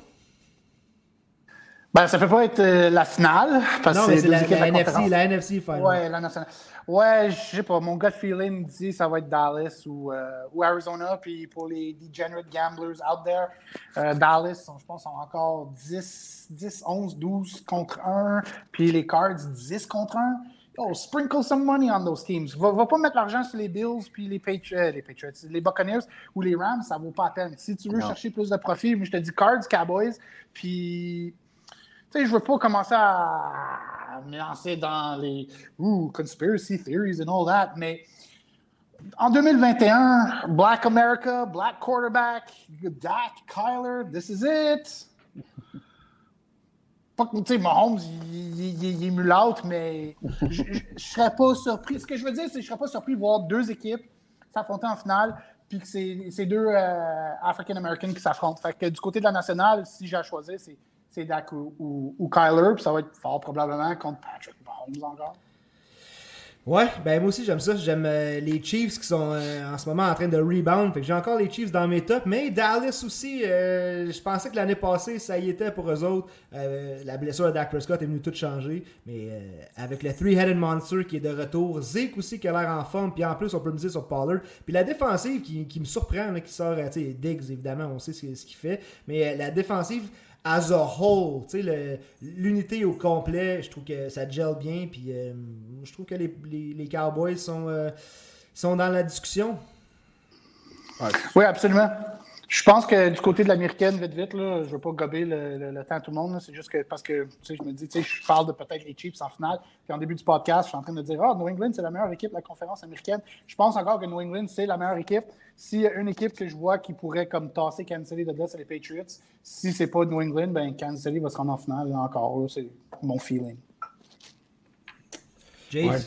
Ben, ça peut pas être euh, la finale, parce Non, que mais c'est la, NFC, la NFC Final. Ouais, la nationale. Ouais, je sais pas. Mon gut feeling me dit ça va être Dallas ou, euh, ou Arizona. Puis pour les degenerate gamblers out there, euh, Dallas, je pense, sont encore 10, 10, 11, 12 contre 1. Puis les Cards, 10 contre 1. Yo, sprinkle some money on those teams. Va, va pas mettre l'argent sur les Bills puis les, Patri- les Patriots, les Buccaneers ou les Rams, ça vaut pas la peine. Si tu veux Non. chercher plus de profit, moi je te dis Cards, Cowboys, puis tu sais, je veux pas commencer à me lancer dans les conspiracy theories and all that, mais en 2021, Black America, Black quarterback, Dak, Kyler, this is it. Pas que, tu sais, Mahomes, il, est mulâtre, mais je serais pas surpris. Ce que je veux dire, c'est que je serais pas surpris de voir deux équipes s'affronter en finale, puis que c'est c'est deux euh, African-Americans qui s'affrontent. Fait que du côté de la nationale, si j'ai à choisir, c'est c'est Dak ou, Kyler, puis ça va être fort probablement contre Patrick Mahomes encore. Ouais, ben moi aussi j'aime ça. J'aime euh, les Chiefs qui sont euh, en ce moment en train de rebound. Fait que j'ai encore les Chiefs dans mes tops. Mais Dallas aussi, euh, je pensais que l'année passée, ça y était pour eux autres. la blessure de Dak Prescott est venue tout changer. Mais avec le Three-Headed Monster qui est de retour, Zeke aussi qui a l'air en forme. Puis en plus, on peut me dire sur Pollard. Puis la défensive qui, me surprend, qui sort, tu sais, Diggs évidemment, on sait ce qu'il fait. Mais la défensive as a whole, l'unité au complet, je trouve que ça gèle bien. Puis euh, je trouve que les, les, Cowboys sont, euh, sont dans la discussion. Oui, absolument. Je pense que du côté de l'américaine, vite, vite, là, je ne veux pas gober le, temps à tout le monde. C'est juste que parce que je me dis, je parle de peut-être les Chiefs en finale. Puis en début du podcast, je suis en train de dire Ah, New England, c'est la meilleure équipe de la conférence américaine. Je pense encore que New England, c'est la meilleure équipe. S'il y a une équipe que je vois qui pourrait comme tasser Kansas City de là, c'est les Patriots. Si c'est pas New England, ben Kansas City va se rendre en finale encore. C'est mon feeling. James?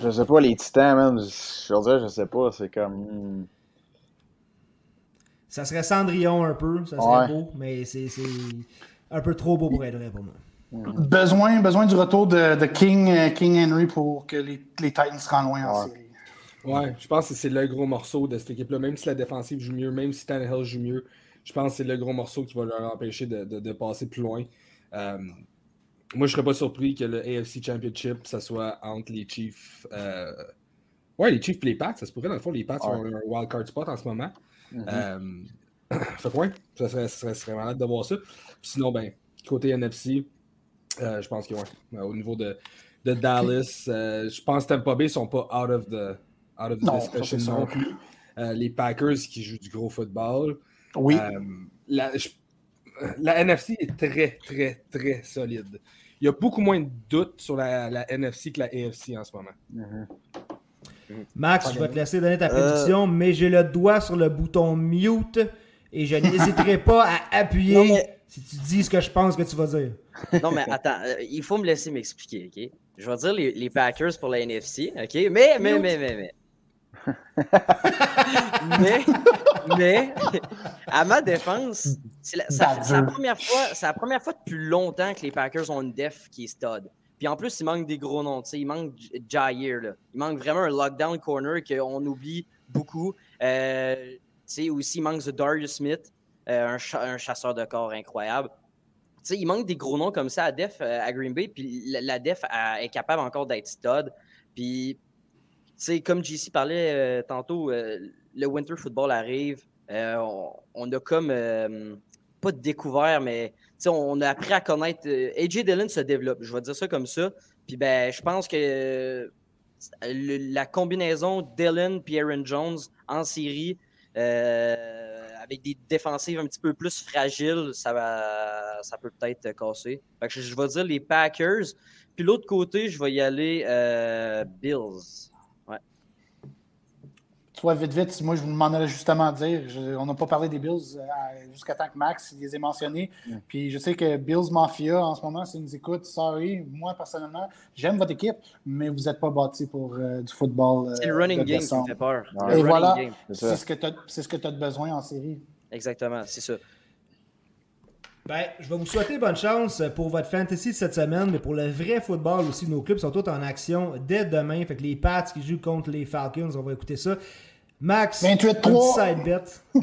Je sais pas, les Titans, même, je veux dire, je sais pas, c'est comme. Ça serait Cendrillon un peu, ça serait beau, mais c'est un peu trop beau pour être vrai pour moi. Besoin, besoin du retour de, King, euh, King Henry pour que les, les Titans se rendent loin en série. Ouais, je pense que c'est le gros morceau de cette équipe-là. Même si la défensive joue mieux, même si Tannehill joue mieux, je pense que c'est le gros morceau qui va leur empêcher de, passer plus loin. Euh, moi, je serais pas surpris que le AFC Championship, ça soit entre les Chiefs. Euh, ouais, les Chiefs et les Pats. Ça se pourrait, dans le fond, les Pats ont un wildcard spot en ce moment. Euh, fait que ça serait, ça serait, malade de voir ça. sinon, ben, côté NFC, euh, je pense que ouais, au niveau de, de Dallas, euh, je pense que Tampa Bay ne sont pas out of the, out of the discussion non plus. les Packers qui jouent du gros football. Oui. La, la, NFC est très, très, très solide. Il y a beaucoup moins de doutes sur la, la NFC que la AFC en ce moment. Mm-hmm. Max, je vais te laisser donner ta prédiction, mais j'ai le doigt sur le bouton mute et je n'hésiterai pas à appuyer si tu dis ce que je pense que tu vas dire. Non, mais attends, euh, il faut me laisser m'expliquer, OK? Je vais dire les, Packers pour la NFC, OK? Mais, mais, mais, mais, mais. mais, mais, à ma défense, c'est la, première fois, la première fois depuis longtemps que les Packers ont une def qui est stud. Puis en plus, il manque des gros noms. Il manque Jair. Il manque vraiment un lockdown corner qu'on oublie beaucoup. Euh, aussi, il manque The Darius Smith, euh, un, chasseur de corps incroyable. il manque des gros noms comme ça à Def, euh, à Green Bay. Puis la, Def est capable encore d'être stud. Puis, comme JC parlait tantôt, le Winter Football arrive. On, a comme, pas de découvert, mais on a appris à connaître. AJ Dillon se développe, je vais dire ça comme ça. Puis ben, je pense que la combinaison Dillon et Aaron Jones en série, euh, avec des défensives un petit peu plus fragiles, ça, va, ça peut peut-être casser. je, vais dire les Packers. Puis l'autre côté, je vais y aller euh, Bills. Soit vite, vite, moi je vous demandais justement dire, on n'a pas parlé des Bills euh, jusqu'à temps que Max les ait mentionnés. Mm. Puis je sais que Bills Mafia en ce moment, c'est nous écoute, sorry, moi personnellement, j'aime votre équipe, mais vous n'êtes pas bâti pour euh, du football. Euh, c'est le running game qui me fait peur. Et voilà, c'est ce que tu as, besoin en série. Exactement, c'est ça. Ben, je vais vous souhaiter bonne chance pour votre fantasy cette semaine, mais pour le vrai football aussi, nos clubs sont tous en action dès demain. Fait que les Pats qui jouent contre les Falcons, on va écouter ça. Max, 28-3. side bet.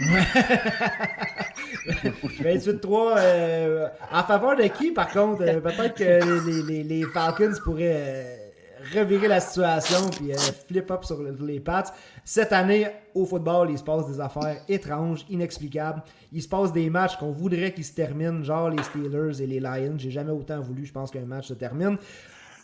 28-3. Euh, en faveur de qui, par contre? Euh, peut-être que les, les, les, Falcons pourraient euh, revirer la situation puis flip up sur les pattes. Cette année, au football, il se passe des affaires étranges, inexplicables. Il se passe des matchs qu'on voudrait qu'ils se terminent, genre les Steelers et les Lions. J'ai jamais autant voulu, je pense, qu'un match se termine.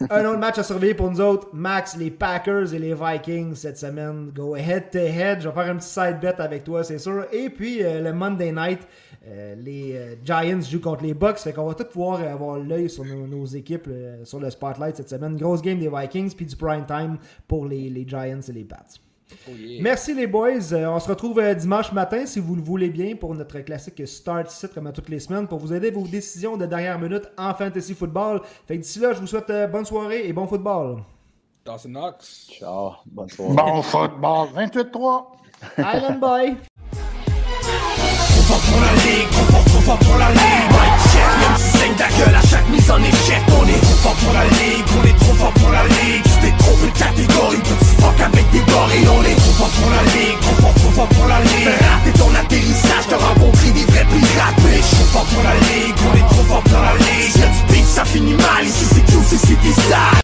Un autre match à surveiller pour nous autres. Max, les Packers et les Vikings cette semaine. Go head to head. Je vais faire un petit side bet avec toi, c'est sûr. Et puis euh, le Monday night, euh, les euh, Giants jouent contre les Bucks. Fait qu'on va tous pouvoir avoir l'œil sur nos, équipes sur le spotlight cette semaine. Grosse game des Vikings, puis du prime time pour les, les Giants et les Pats. Oh, Merci les boys. Euh, on se retrouve euh, dimanche matin si vous le voulez bien pour notre classique Start Sit comme à toutes les semaines pour vous aider vos décisions de dernière minute en fantasy football. Fait d'ici là, je vous souhaite euh, bonne soirée et bon football. Dawson Knox. Ciao. Bonne soirée. Bon football. 28-3. Island Boy. pour la ligue, pour la ligue Même si saigne ta gueule à chaque mise en échec On est trop fort pour la ligue, on est trop fort pour la ligue Trop plus catégorique, on se fuck avec des gorilles On est trop fort pour la ligue, trop fort, trop fort pour la ligue. Raté ton atterrissage, t'auras compris des vrais pirates. On est trop fort pour la ligue, on est trop fort pour la ligue. Si ça finit mal, ici c'est tout, c'est des stars